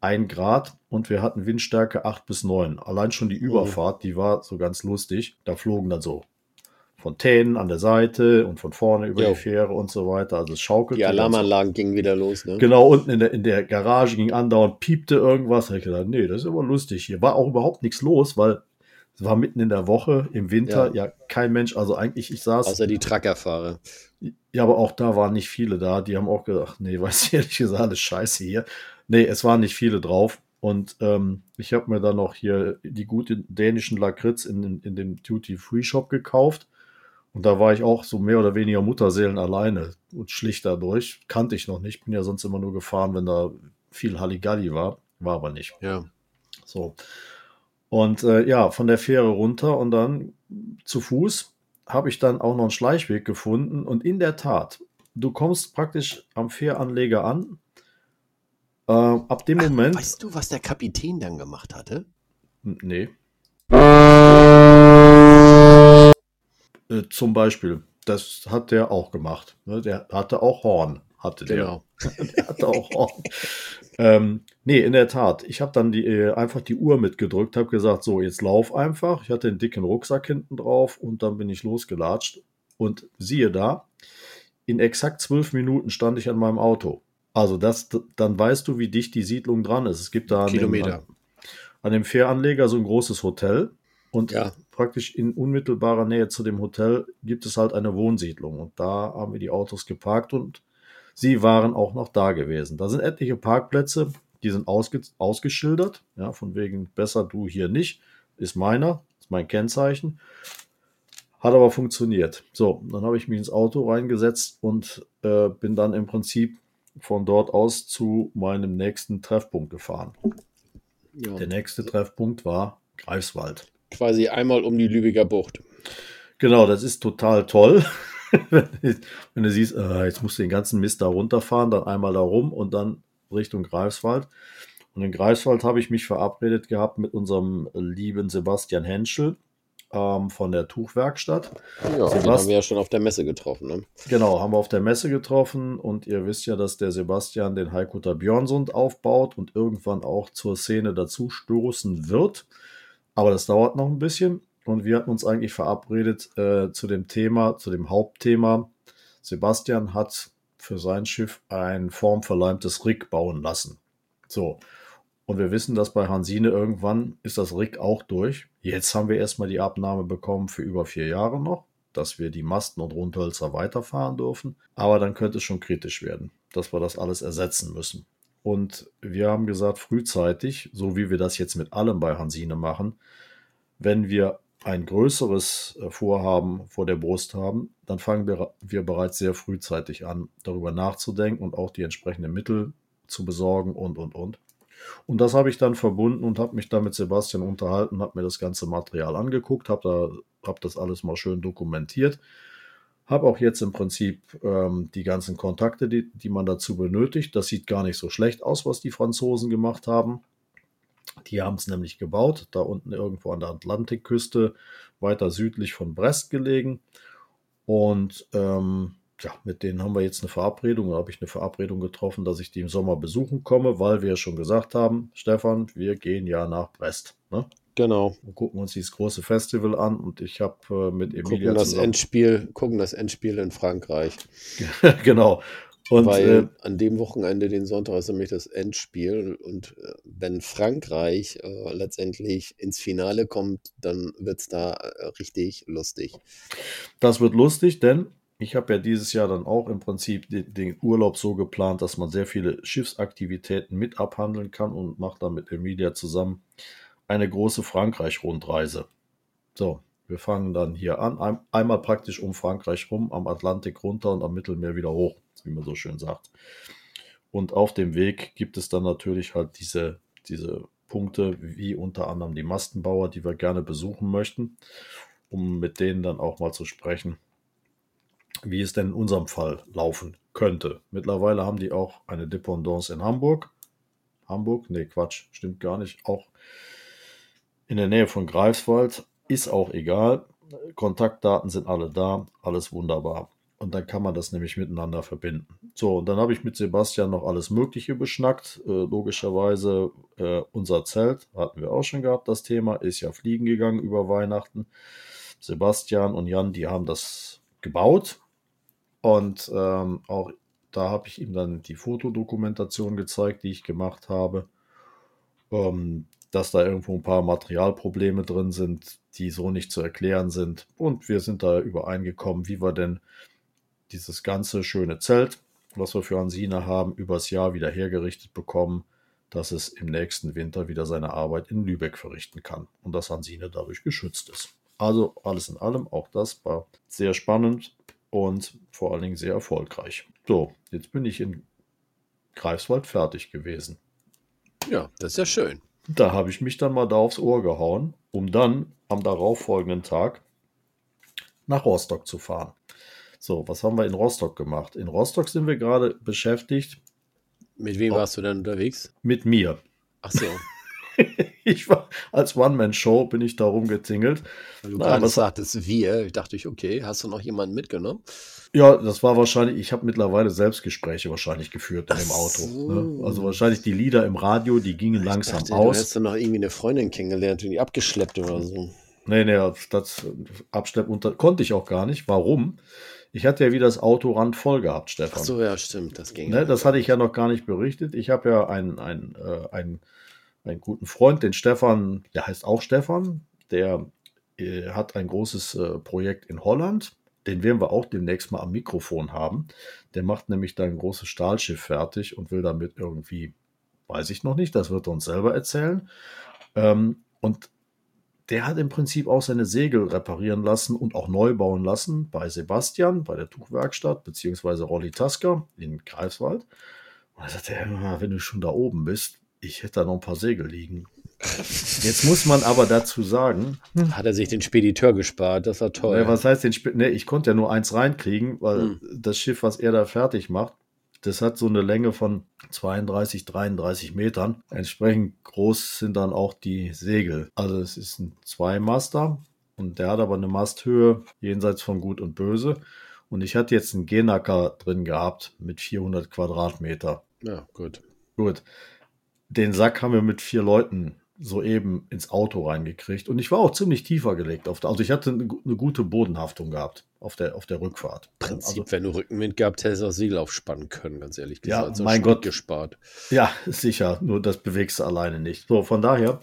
ein Grad und wir hatten Windstärke 8 bis 9. Allein schon die Überfahrt, die war so ganz lustig. Da flogen dann so Fontänen an der Seite und von vorne über Jo. die Fähre und so weiter. Also es schaukelte. Die Alarmanlagen gingen wieder los, ne? Genau, unten in der, in der Garage ging andauernd, piepte irgendwas. Da hab ich gedacht, nee, das ist aber lustig. Hier war auch überhaupt nichts los, weil es war mitten in der Woche, im Winter, ja, kein Mensch. Also eigentlich, ich saß, Außer die Truckerfahrer. ja, aber auch da waren nicht viele da. Die haben auch gedacht, nee, *laughs* weißt du, ehrlich gesagt, alles scheiße hier. Nee, es waren nicht viele drauf. Und ähm, ich habe mir dann noch hier die guten dänischen Lakritz in, in, in dem Duty-Free-Shop gekauft. Und da war ich auch so mehr oder weniger Mutterseelen alleine und schlicht dadurch. Kannte ich noch nicht. Bin ja sonst immer nur gefahren, wenn da viel Halligalli war. War aber nicht. Ja. So. Und äh, ja, von der Fähre runter und dann zu Fuß habe ich dann auch noch einen Schleichweg gefunden. Und in der Tat, du kommst praktisch am Fähranleger an. Äh, ab dem Moment. Weißt du, was der Kapitän dann gemacht hatte? Nee. Äh, zum Beispiel, das hat der auch gemacht. Ne? Der hatte auch Horn. hatte Genau. der. *laughs* der hatte auch Horn. ähm, nee, in der Tat. Ich habe dann die, äh, einfach die Uhr mitgedrückt, habe gesagt, so, jetzt lauf einfach. Ich hatte einen dicken Rucksack hinten drauf und dann bin ich losgelatscht. Und siehe da, in exakt zwölf Minuten stand ich an meinem Auto. Also das, dann weißt du, wie dicht die Siedlung dran ist. Es gibt da an dem, Kilometer. an dem Fähranleger so ein großes Hotel und Ja. Praktisch in unmittelbarer Nähe zu dem Hotel gibt es halt eine Wohnsiedlung und da haben wir die Autos geparkt und sie waren auch noch da gewesen. Da sind etliche Parkplätze, die sind ausge ausgeschildert, ja, von wegen besser du hier nicht, ist meiner, ist mein Kennzeichen. Hat aber funktioniert. So, dann habe ich mich ins Auto reingesetzt und äh, bin dann im Prinzip von dort aus zu meinem nächsten Treffpunkt gefahren. Ja. Der nächste Treffpunkt war Greifswald. Quasi einmal um die Lübecker Bucht. Genau, das ist total toll. *laughs* wenn, du- siehst, äh, jetzt musst du den ganzen Mist da runterfahren, dann einmal da rum und dann Richtung Greifswald. Und in Greifswald habe ich mich verabredet gehabt mit unserem lieben Sebastian Henschel ähm, von der Tuchwerkstatt. Ja, den Sebast- haben wir ja schon auf der Messe getroffen. Ne? Genau, haben wir auf der Messe getroffen und ihr wisst ja, dass der Sebastian den Heikuter Björnsund aufbaut und irgendwann auch zur Szene dazu stoßen wird. Aber das dauert noch ein bisschen und wir hatten uns eigentlich verabredet äh, zu dem Thema, zu dem Hauptthema. Sebastian hat für sein Schiff ein formverleimtes Rig bauen lassen. So. Und wir wissen, dass bei Hansine irgendwann ist das Rig auch durch. Jetzt haben wir erstmal die Abnahme bekommen für über vier Jahre noch dass wir die Masten und Rundhölzer weiterfahren dürfen. Aber dann könnte es schon kritisch werden, dass wir das alles ersetzen müssen. Und wir haben gesagt, frühzeitig, so wie wir das jetzt mit allem bei Hansine machen, wenn wir ein größeres äh, Vorhaben vor der Brust haben, dann fangen wir, wir bereits sehr frühzeitig an, darüber nachzudenken und auch die entsprechenden Mittel zu besorgen und, und, und. Und das habe ich dann verbunden und habe mich da mit Sebastian unterhalten, habe mir das ganze Material angeguckt, habe da, hab das alles mal schön dokumentiert, habe auch jetzt im Prinzip ähm, die ganzen Kontakte, die, die man dazu benötigt. Das sieht gar nicht so schlecht aus, was die Franzosen gemacht haben. Die haben es nämlich gebaut, da unten irgendwo an der Atlantikküste, weiter südlich von Brest gelegen. Und ähm, ja, mit denen haben wir jetzt eine Verabredung. Da habe ich eine Verabredung getroffen, dass ich die im Sommer besuchen komme, weil wir schon gesagt haben, Stefan, wir gehen ja nach Brest. Ne? Genau. Und gucken uns dieses große Festival an. Und ich habe äh, mit Emilia Gucken das, zusammen. Endspiel, gucken das Endspiel in Frankreich. *laughs* genau. Und weil äh, an dem Wochenende, den Sonntag, ist nämlich das Endspiel. Und äh, wenn Frankreich äh, letztendlich ins Finale kommt, dann wird es da äh, richtig lustig. das wird lustig, denn ich habe ja dieses Jahr dann auch im Prinzip den, den Urlaub so geplant, dass man sehr viele Schiffsaktivitäten mit abhandeln kann und macht dann mit Emilia zusammen eine große Frankreich-Rundreise. So, wir fangen dann hier an, ein, einmal praktisch um Frankreich rum, am Atlantik runter und am Mittelmeer wieder hoch, wie man so schön sagt. Und auf dem Weg gibt es dann natürlich halt diese, diese Punkte, wie unter anderem die Mastenbauer, die wir gerne besuchen möchten, um mit denen dann auch mal zu sprechen, wie es denn in unserem Fall laufen könnte. Mittlerweile haben die auch eine Dependance in Hamburg. Hamburg? Nee, Quatsch, stimmt gar nicht. Auch in der Nähe von Greifswald. Ist auch egal. Kontaktdaten sind alle da. Alles wunderbar. Und dann kann man das nämlich miteinander verbinden. So, und dann habe ich mit Sebastian noch alles Mögliche beschnackt. Äh, logischerweise äh, unser Zelt, hatten wir auch schon gehabt, das Thema, ist ja fliegen gegangen über Weihnachten. Sebastian und Jan, die haben das gebaut. Und ähm, auch da habe ich ihm dann die Fotodokumentation gezeigt, die ich gemacht habe. Ähm, dass da irgendwo ein paar Materialprobleme drin sind, die so nicht zu erklären sind. Und wir sind da übereingekommen, wie wir denn dieses ganze schöne Zelt, was wir für Hansine haben, übers Jahr wieder hergerichtet bekommen, dass es im nächsten Winter wieder seine Arbeit in Lübeck verrichten kann und dass Hansine dadurch geschützt ist. Also alles in allem, auch das war sehr spannend und vor allen Dingen sehr erfolgreich. So, jetzt bin ich in Greifswald fertig gewesen. Ja, das ist ja schön. Da habe ich mich dann mal da aufs Ohr gehauen, um dann am darauffolgenden Tag nach Rostock zu fahren. So, was haben wir in Rostock gemacht? In Rostock sind wir gerade beschäftigt Mit wem warst du denn unterwegs? mit mir. Ach so. *laughs* ich war als One-Man-Show bin ich da rumgetingelt. Weil du gerade sagtest wir, dachte ich, okay, hast du noch jemanden mitgenommen? Ja, das war wahrscheinlich, ich habe mittlerweile Selbstgespräche wahrscheinlich geführt in dem Auto. so. Ne? Also wahrscheinlich die Lieder im Radio, die gingen langsam dachte, Du aus. hast dann noch irgendwie eine Freundin kennengelernt und die abgeschleppt oder so. Nee, nee, das Abschleppen unter konnte ich auch gar nicht. Warum? Ich hatte ja wieder das Auto randvoll gehabt, Stefan. Ach so, ja, stimmt, das ging. Ne, das hatte ich ja noch gar nicht berichtet. Ich habe ja einen, einen, äh, einen, einen guten Freund, den Stefan, der heißt auch Stefan, der äh, hat ein großes äh, Projekt in Holland. Den werden wir auch demnächst mal am Mikrofon haben. Der macht nämlich da ein großes Stahlschiff fertig und will damit irgendwie, weiß ich noch nicht, das wird er uns selber erzählen. Ähm, und der hat im Prinzip auch seine Segel reparieren lassen und auch neu bauen lassen bei Sebastian, bei der Tuchwerkstatt, beziehungsweise Rolli Tasker in Greifswald. Und er sagte, ja, wenn du schon da oben bist, ich hätte da noch ein paar Segel liegen. Jetzt muss man aber dazu sagen, Hat er sich den Spediteur gespart, das war toll. ne, was heißt den Sp ne, ich konnte ja nur eins reinkriegen, weil Hm. das Schiff, was er da fertig macht, das hat so eine Länge von 32, 33 Metern. Entsprechend groß sind dann auch die Segel. Also es ist ein Zweimaster und der hat aber eine Masthöhe jenseits von Gut und Böse. Und ich hatte jetzt einen Genacker drin gehabt mit 400 Quadratmeter. ja, gut. Gut. Den Sack haben wir mit vier Leuten soeben ins Auto reingekriegt. Und ich war auch ziemlich tiefer gelegt. Auf der, also ich hatte eine, eine gute Bodenhaftung gehabt auf der, auf der Rückfahrt. Prinzip, Also, wenn du Rückenwind gehabt hättest, auch Segel aufspannen können, ganz ehrlich Ja, gesagt. So mein Sprit Gott. gespart. ja, sicher. Nur das bewegst du alleine nicht. So, von daher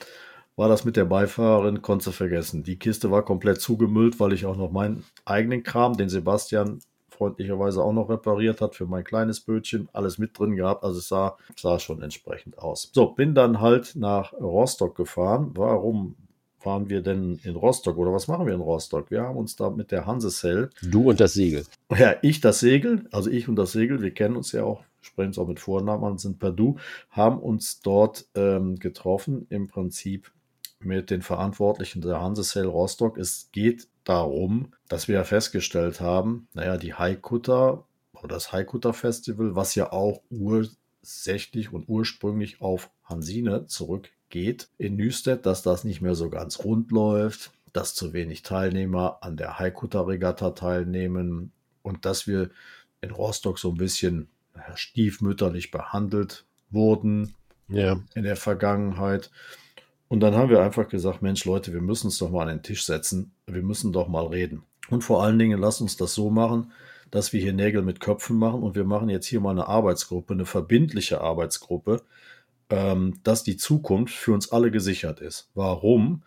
war das mit der Beifahrerin, konntest du vergessen. Die Kiste war komplett zugemüllt, weil ich auch noch meinen eigenen Kram, den Sebastian freundlicherweise auch noch repariert hat für mein kleines Bötchen, alles mit drin gehabt. Also es sah, sah schon entsprechend aus. So, bin dann halt nach Rostock gefahren. Warum fahren wir denn in Rostock oder was machen wir in Rostock? Wir haben uns da mit der Hansesell Du und das Segel. ja, ich das Segel, also ich und das Segel, wir kennen uns ja auch, sprechen es auch mit Vornamen an, sind per Du, haben uns dort ähm, getroffen, im Prinzip mit den Verantwortlichen der Hansesel Rostock. Es geht darum, dass wir ja festgestellt haben, naja, die Haikutter oder das Haikutter Festival, was ja auch ursächlich und ursprünglich auf Hansine zurückgeht in Nüstedt, dass das nicht mehr so ganz rund läuft, dass zu wenig Teilnehmer an der Haikutter-Regatta teilnehmen und dass wir in Rostock so ein bisschen naja, stiefmütterlich behandelt wurden Ja. in der Vergangenheit. Und dann haben wir einfach gesagt, Mensch Leute, wir müssen uns doch mal an den Tisch setzen, wir müssen doch mal reden. Und vor allen Dingen lasst uns das so machen, dass wir hier Nägel mit Köpfen machen und wir machen jetzt hier mal eine Arbeitsgruppe, eine verbindliche Arbeitsgruppe, ähm, dass die Zukunft für uns alle gesichert ist. Warum?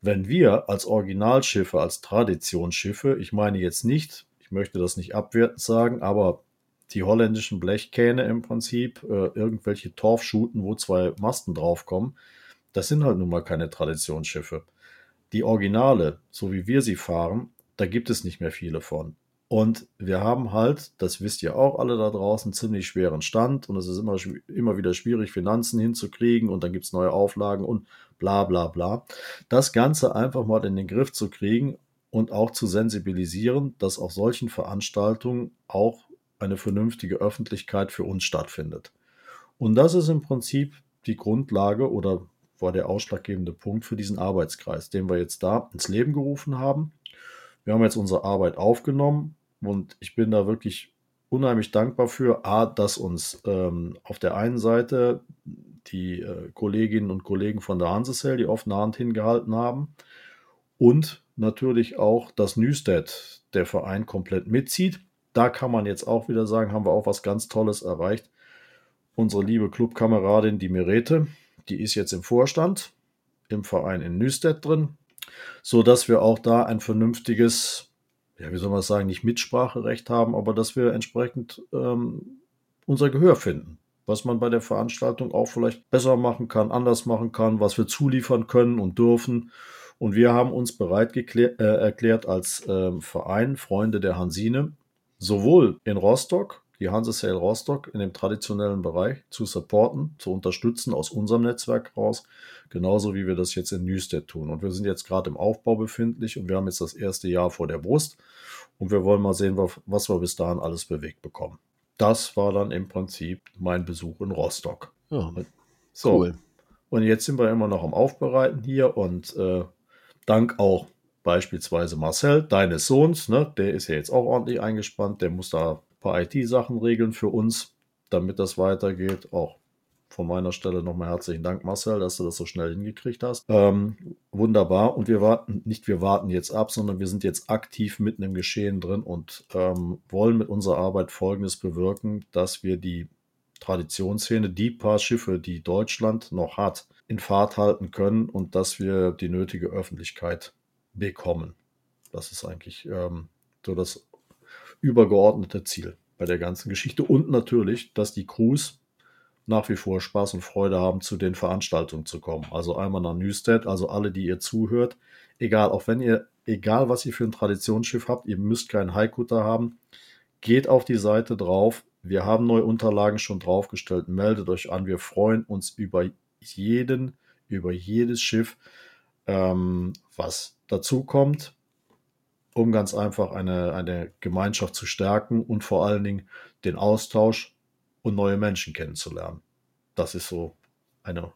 Wenn wir als Originalschiffe, als Traditionsschiffe, ich meine jetzt nicht, ich möchte das nicht abwertend sagen, aber die holländischen Blechkähne im Prinzip, äh, irgendwelche Torfschuten, wo zwei Masten draufkommen, das sind halt nun mal keine Traditionsschiffe. Die Originale, so wie wir sie fahren, da gibt es nicht mehr viele von. Und wir haben halt, das wisst ihr auch alle da draußen, ziemlich schweren Stand und es ist immer, immer wieder schwierig, Finanzen hinzukriegen und dann gibt es neue Auflagen und bla bla bla. Das Ganze einfach mal in den Griff zu kriegen und auch zu sensibilisieren, dass auf solchen Veranstaltungen auch eine vernünftige Öffentlichkeit für uns stattfindet. Und das ist im Prinzip die Grundlage oder war der ausschlaggebende Punkt für diesen Arbeitskreis, den wir jetzt da ins Leben gerufen haben. Wir haben jetzt unsere Arbeit aufgenommen und ich bin da wirklich unheimlich dankbar für, A, dass uns ähm, auf der einen Seite die äh, Kolleginnen und Kollegen von der Hansesel die offene Hand hingehalten haben und natürlich auch, dass Nüstedt der Verein komplett mitzieht. Da kann man jetzt auch wieder sagen, haben wir auch was ganz Tolles erreicht. Unsere liebe Clubkameradin, die Merete, die ist jetzt im Vorstand im Verein in Nüstedt drin, so dass wir auch da ein vernünftiges, ja, wie soll man sagen, nicht Mitspracherecht haben, aber dass wir entsprechend ähm, unser Gehör finden. Was man bei der Veranstaltung auch vielleicht besser machen kann, anders machen kann, was wir zuliefern können und dürfen. Und wir haben uns bereit äh, erklärt als ähm, Verein Freunde der Hansine, sowohl in Rostock, die Hansesale Rostock in dem traditionellen Bereich zu supporten, zu unterstützen aus unserem Netzwerk raus, genauso wie wir das jetzt in Newstead tun. Und wir sind jetzt gerade im Aufbau befindlich und wir haben jetzt das erste Jahr vor der Brust und wir wollen mal sehen, was wir bis dahin alles bewegt bekommen. Das war dann im Prinzip mein Besuch in Rostock. Ja, So, cool. Und jetzt sind wir immer noch am Aufbereiten hier und äh, dank auch beispielsweise Marcel, deines Sohns, ne, der ist ja jetzt auch ordentlich eingespannt, der muss da paar IT-Sachen regeln für uns, damit das weitergeht. Auch von meiner Stelle nochmal herzlichen Dank, Marcel, dass du das so schnell hingekriegt hast. Ähm, wunderbar. Und wir warten, nicht wir warten jetzt ab, sondern wir sind jetzt aktiv mitten im Geschehen drin und ähm, wollen mit unserer Arbeit Folgendes bewirken, dass wir die Traditionsszene, die paar Schiffe, die Deutschland noch hat, in Fahrt halten können und dass wir die nötige Öffentlichkeit bekommen. Das ist eigentlich ähm, so das übergeordnete Ziel bei der ganzen Geschichte. Und natürlich, dass die Crews nach wie vor Spaß und Freude haben, zu den Veranstaltungen zu kommen. Also einmal nach Newstead, also alle, die ihr zuhört, egal, auch wenn ihr, egal was ihr für ein Traditionsschiff habt, ihr müsst keinen Haikutter haben, geht auf die Seite drauf. Wir haben neue Unterlagen schon draufgestellt. Meldet euch an. Wir freuen uns über jeden, über jedes Schiff, ähm, was dazukommt, um ganz einfach eine, eine Gemeinschaft zu stärken und vor allen Dingen den Austausch und neue Menschen kennenzulernen. Das ist so eine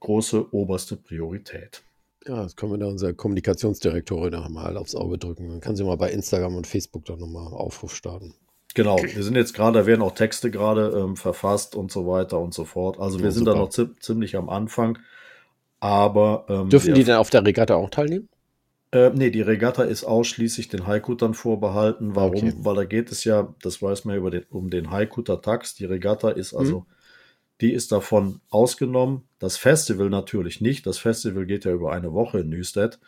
große oberste Priorität. Ja, das können wir da unserer Kommunikationsdirektorin noch mal aufs Auge drücken. Dann kann sie mal bei Instagram und Facebook dann nochmal Aufruf starten. Genau, wir sind jetzt gerade, da werden auch Texte gerade ähm, verfasst und so weiter und so fort. Also wir Ja, sind super. da noch zi ziemlich am Anfang. Aber ähm, Dürfen die denn auf der Regatta auch teilnehmen? Äh, nee, die Regatta ist ausschließlich den Haikuttern vorbehalten. Warum? Okay. Weil da geht es ja, das weiß man ja über den, um den Haikutter-Tax. Die Regatta ist also, die ist davon ausgenommen. Das Festival natürlich nicht. Das Festival geht ja über eine Woche in Newstead.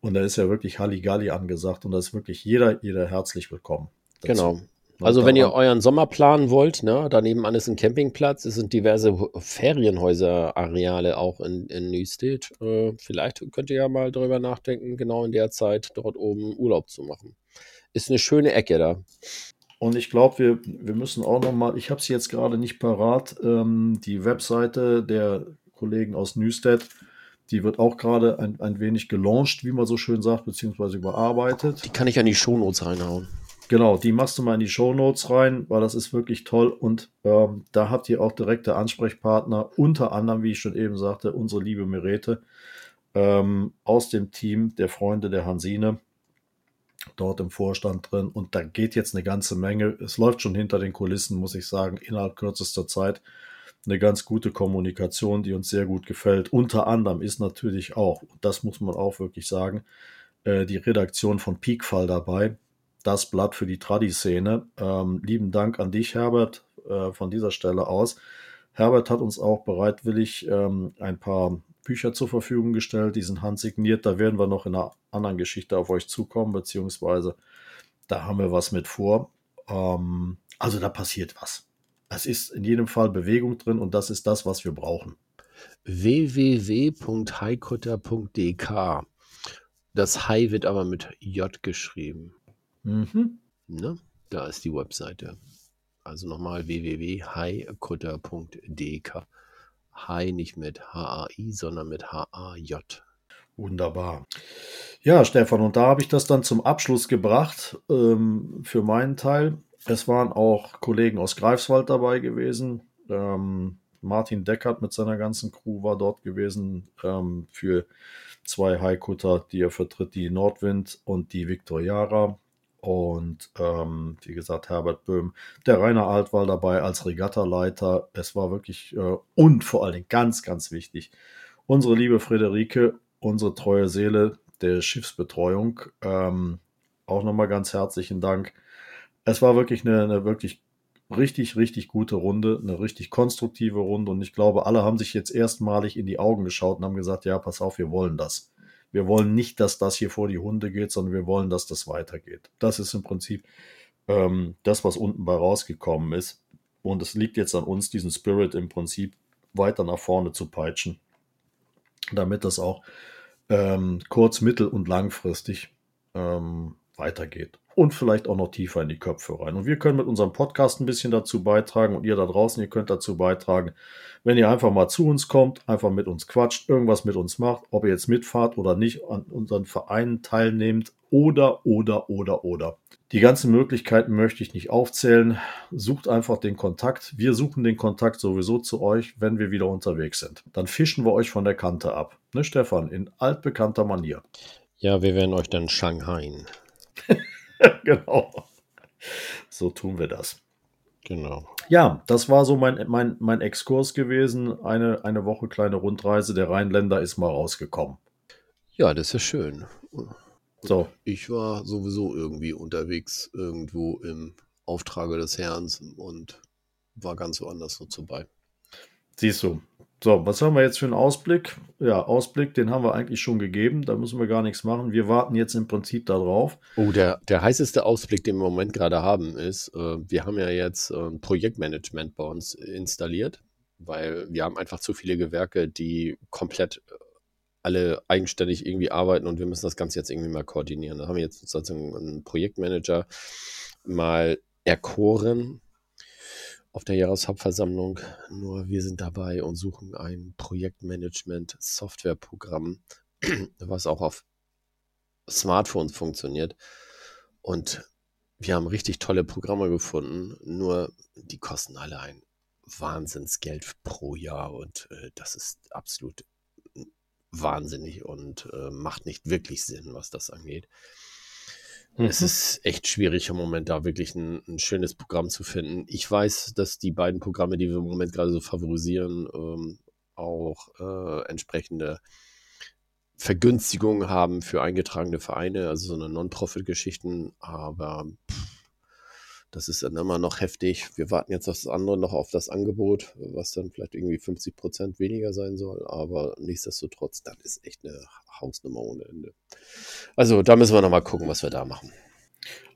Und da ist ja wirklich Halligalli angesagt und da ist wirklich jeder, jeder herzlich willkommen. dazu. Genau. Also wenn ihr euren Sommer planen wollt, ne, daneben an ist ein Campingplatz, es sind diverse Ferienhäuser-Areale auch in, in Newstead. Äh, vielleicht könnt ihr ja mal darüber nachdenken, genau in der Zeit dort oben Urlaub zu machen. Ist eine schöne Ecke da. Und ich glaube, wir, wir müssen auch noch mal, ich habe sie jetzt gerade nicht parat, ähm, die Webseite der Kollegen aus Newstead, die wird auch gerade ein, ein wenig gelauncht, wie man so schön sagt, beziehungsweise überarbeitet. Die kann ich an die Shownotes reinhauen. Genau, die machst du mal in die Show Notes rein, weil das ist wirklich toll. Und ähm, da habt ihr auch direkte Ansprechpartner, unter anderem, wie ich schon eben sagte, unsere liebe Merete ähm, aus dem Team der Freunde der Hansine, dort im Vorstand drin. Und da geht jetzt eine ganze Menge. Es läuft schon hinter den Kulissen, muss ich sagen, innerhalb kürzester Zeit eine ganz gute Kommunikation, die uns sehr gut gefällt. Unter anderem ist natürlich auch, das muss man auch wirklich sagen, äh, die Redaktion von Peakfall dabei das Blatt für die Tradi-Szene. Ähm, lieben Dank an dich, Herbert, äh, von dieser Stelle aus. Herbert hat uns auch bereitwillig ähm, ein paar Bücher zur Verfügung gestellt, die sind handsigniert. Da werden wir noch in einer anderen Geschichte auf euch zukommen, beziehungsweise da haben wir was mit vor. Ähm, also da passiert was. Es ist in jedem Fall Bewegung drin und das ist das, was wir brauchen. www.highcutter.dk Das Hi wird aber mit J geschrieben. Mhm. Ne? Da ist die Webseite. Also nochmal www.highcutter.dk. Hi nicht mit H-A-I, sondern mit H-A-J. Wunderbar. Ja, Stefan, und da habe ich das dann zum Abschluss gebracht ähm, für meinen Teil. Es waren auch Kollegen aus Greifswald dabei gewesen. Ähm, Martin Deckert mit seiner ganzen Crew war dort gewesen ähm, für zwei Haikutter, die er vertritt, die Nordwind und die Victoriara. Und ähm, wie gesagt, Herbert Böhm, der Rainer Alt war dabei als Regattaleiter. Es war wirklich äh, und vor allen Dingen ganz, ganz wichtig, unsere liebe Friederike, unsere treue Seele der Schiffsbetreuung. Ähm, auch nochmal ganz herzlichen Dank. Es war wirklich eine, eine wirklich richtig, richtig gute Runde, eine richtig konstruktive Runde. Und ich glaube, alle haben sich jetzt erstmalig in die Augen geschaut und haben gesagt, ja, pass auf, wir wollen das. Wir wollen nicht, dass das hier vor die Hunde geht, sondern wir wollen, dass das weitergeht. Das ist im Prinzip ähm, das, was unten bei rausgekommen ist. Und es liegt jetzt an uns, diesen Spirit im Prinzip weiter nach vorne zu peitschen, damit das auch ähm, kurz-, mittel- und langfristig ähm, weitergeht und vielleicht auch noch tiefer in die Köpfe rein. Und wir können mit unserem Podcast ein bisschen dazu beitragen und ihr da draußen, ihr könnt dazu beitragen, wenn ihr einfach mal zu uns kommt, einfach mit uns quatscht, irgendwas mit uns macht, ob ihr jetzt mitfahrt oder nicht, an unseren Vereinen teilnehmt oder, oder, oder, oder. Die ganzen Möglichkeiten möchte ich nicht aufzählen. Sucht einfach den Kontakt. Wir suchen den Kontakt sowieso zu euch, wenn wir wieder unterwegs sind. Dann fischen wir euch von der Kante ab. Ne, Stefan, in altbekannter Manier. Ja, wir werden euch dann Shanghai. *laughs* *laughs* genau. So tun wir das. Genau. Ja, das war so mein, mein, mein Exkurs gewesen. Eine, eine Woche kleine Rundreise. Der Rheinländer ist mal rausgekommen. Ja, das ist schön. So. Ich war sowieso irgendwie unterwegs, irgendwo im Auftrage des Herrn und war ganz woanders so dabei. Siehst du. So, was haben wir jetzt für einen Ausblick? Ja, Ausblick, den haben wir eigentlich schon gegeben. Da müssen wir gar nichts machen. Wir warten jetzt im Prinzip darauf. Oh, der, der heißeste Ausblick, den wir im Moment gerade haben, ist, äh, wir haben ja jetzt äh, Projektmanagement bei uns installiert, weil wir haben einfach zu viele Gewerke, die komplett äh, alle eigenständig irgendwie arbeiten und wir müssen das Ganze jetzt irgendwie mal koordinieren. Da haben wir jetzt sozusagen einen Projektmanager mal erkoren, auf der Jahreshauptversammlung. Nur wir sind dabei und suchen ein Projektmanagement-Softwareprogramm, *clears throat* was auch auf Smartphones funktioniert. Und wir haben richtig tolle Programme gefunden, nur die kosten alle ein Wahnsinnsgeld pro Jahr und äh, das ist absolut wahnsinnig und äh, macht nicht wirklich Sinn, was das angeht. Mhm. Es ist echt schwierig im Moment da wirklich ein, ein, schönes Programm zu finden. Ich weiß, dass die beiden Programme, die wir im Moment gerade so favorisieren, ähm, auch äh, entsprechende Vergünstigungen haben für eingetragene Vereine, also so eine Non-Profit-Geschichten, aber pff, das ist dann immer noch heftig. Wir warten jetzt das andere noch auf das Angebot, was dann vielleicht irgendwie 50 Prozent weniger sein soll. Aber nichtsdestotrotz, das ist echt eine Hausnummer ohne Ende. Also da müssen wir nochmal gucken, was wir da machen.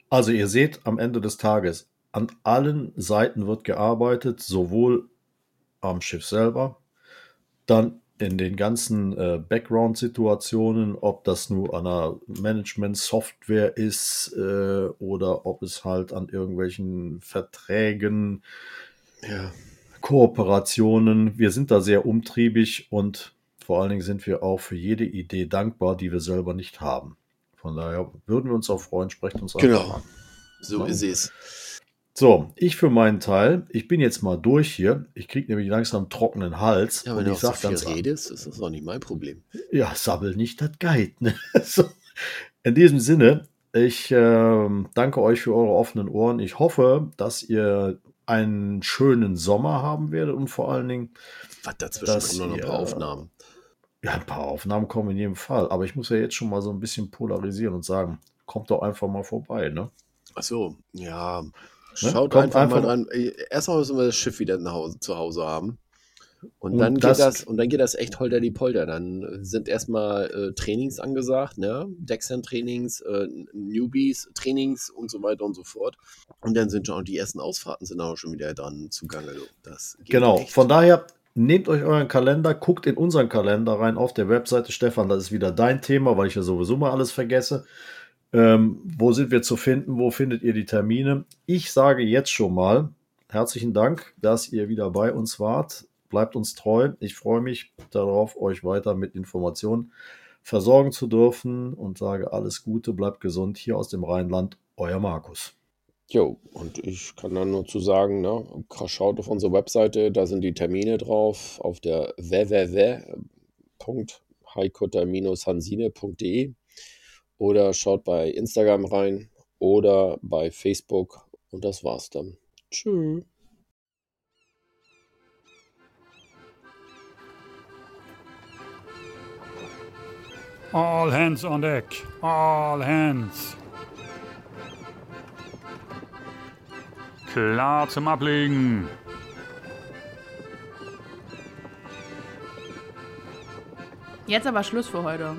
Also ihr seht am Ende des Tages, an allen Seiten wird gearbeitet, sowohl am Schiff selber, dann in den ganzen äh, Background-Situationen, ob das nur an einer Management-Software ist äh, oder ob es halt an irgendwelchen Verträgen, ja. Kooperationen. Wir sind da sehr umtriebig und vor allen Dingen sind wir auch für jede Idee dankbar, die wir selber nicht haben. Von daher würden wir uns auch freuen, sprecht uns genau. an. Genau, so ist es. So, ich für meinen Teil, ich bin jetzt mal durch hier. Ich kriege nämlich langsam trockenen Hals. Ja, wenn du ich sag so viel redest, ist das auch nicht mein Problem. Ja, sabbel nicht, das Guide. Ne? *laughs* so, in diesem Sinne, ich äh, danke euch für eure offenen Ohren. Ich hoffe, dass ihr einen schönen Sommer haben werdet und vor allen Dingen. Was dazwischen kommen noch ein paar Aufnahmen. Ja, ein paar Aufnahmen kommen in jedem Fall. Aber ich muss ja jetzt schon mal so ein bisschen polarisieren und sagen, kommt doch einfach mal vorbei, ne? Ach so, ja. Ne? Schaut einfach, einfach, mal dran. Erstmal müssen wir das Schiff wieder Hause, zu Hause haben. Und, und dann das, geht das, und dann geht das echt holter die Polter. Dann sind erstmal äh, Trainings angesagt, ne? Dexter-Trainings, äh, Newbies-Trainings und so weiter und so fort. Und dann sind schon die ersten Ausfahrten sind auch schon wieder dran zugange. Das genau, echt. von daher nehmt euch euren Kalender, guckt in unseren Kalender rein auf der Webseite. Stefan, das ist wieder dein Thema, weil ich ja sowieso mal alles vergesse. Ähm, wo sind wir zu finden? Wo findet ihr die Termine? Ich sage jetzt schon mal herzlichen Dank, dass ihr wieder bei uns wart. Bleibt uns treu. Ich freue mich darauf, euch weiter mit Informationen versorgen zu dürfen und sage alles Gute, bleibt gesund hier aus dem Rheinland. Euer Markus. Jo, und ich kann dann nur zu sagen, ne, schaut auf unsere Webseite, da sind die Termine drauf, auf der www.heikutter-hansine.de oder schaut bei Instagram rein oder bei Facebook und das war's dann. Tschüss. All hands on deck. All hands. Klar zum Ablegen. Jetzt aber Schluss für heute.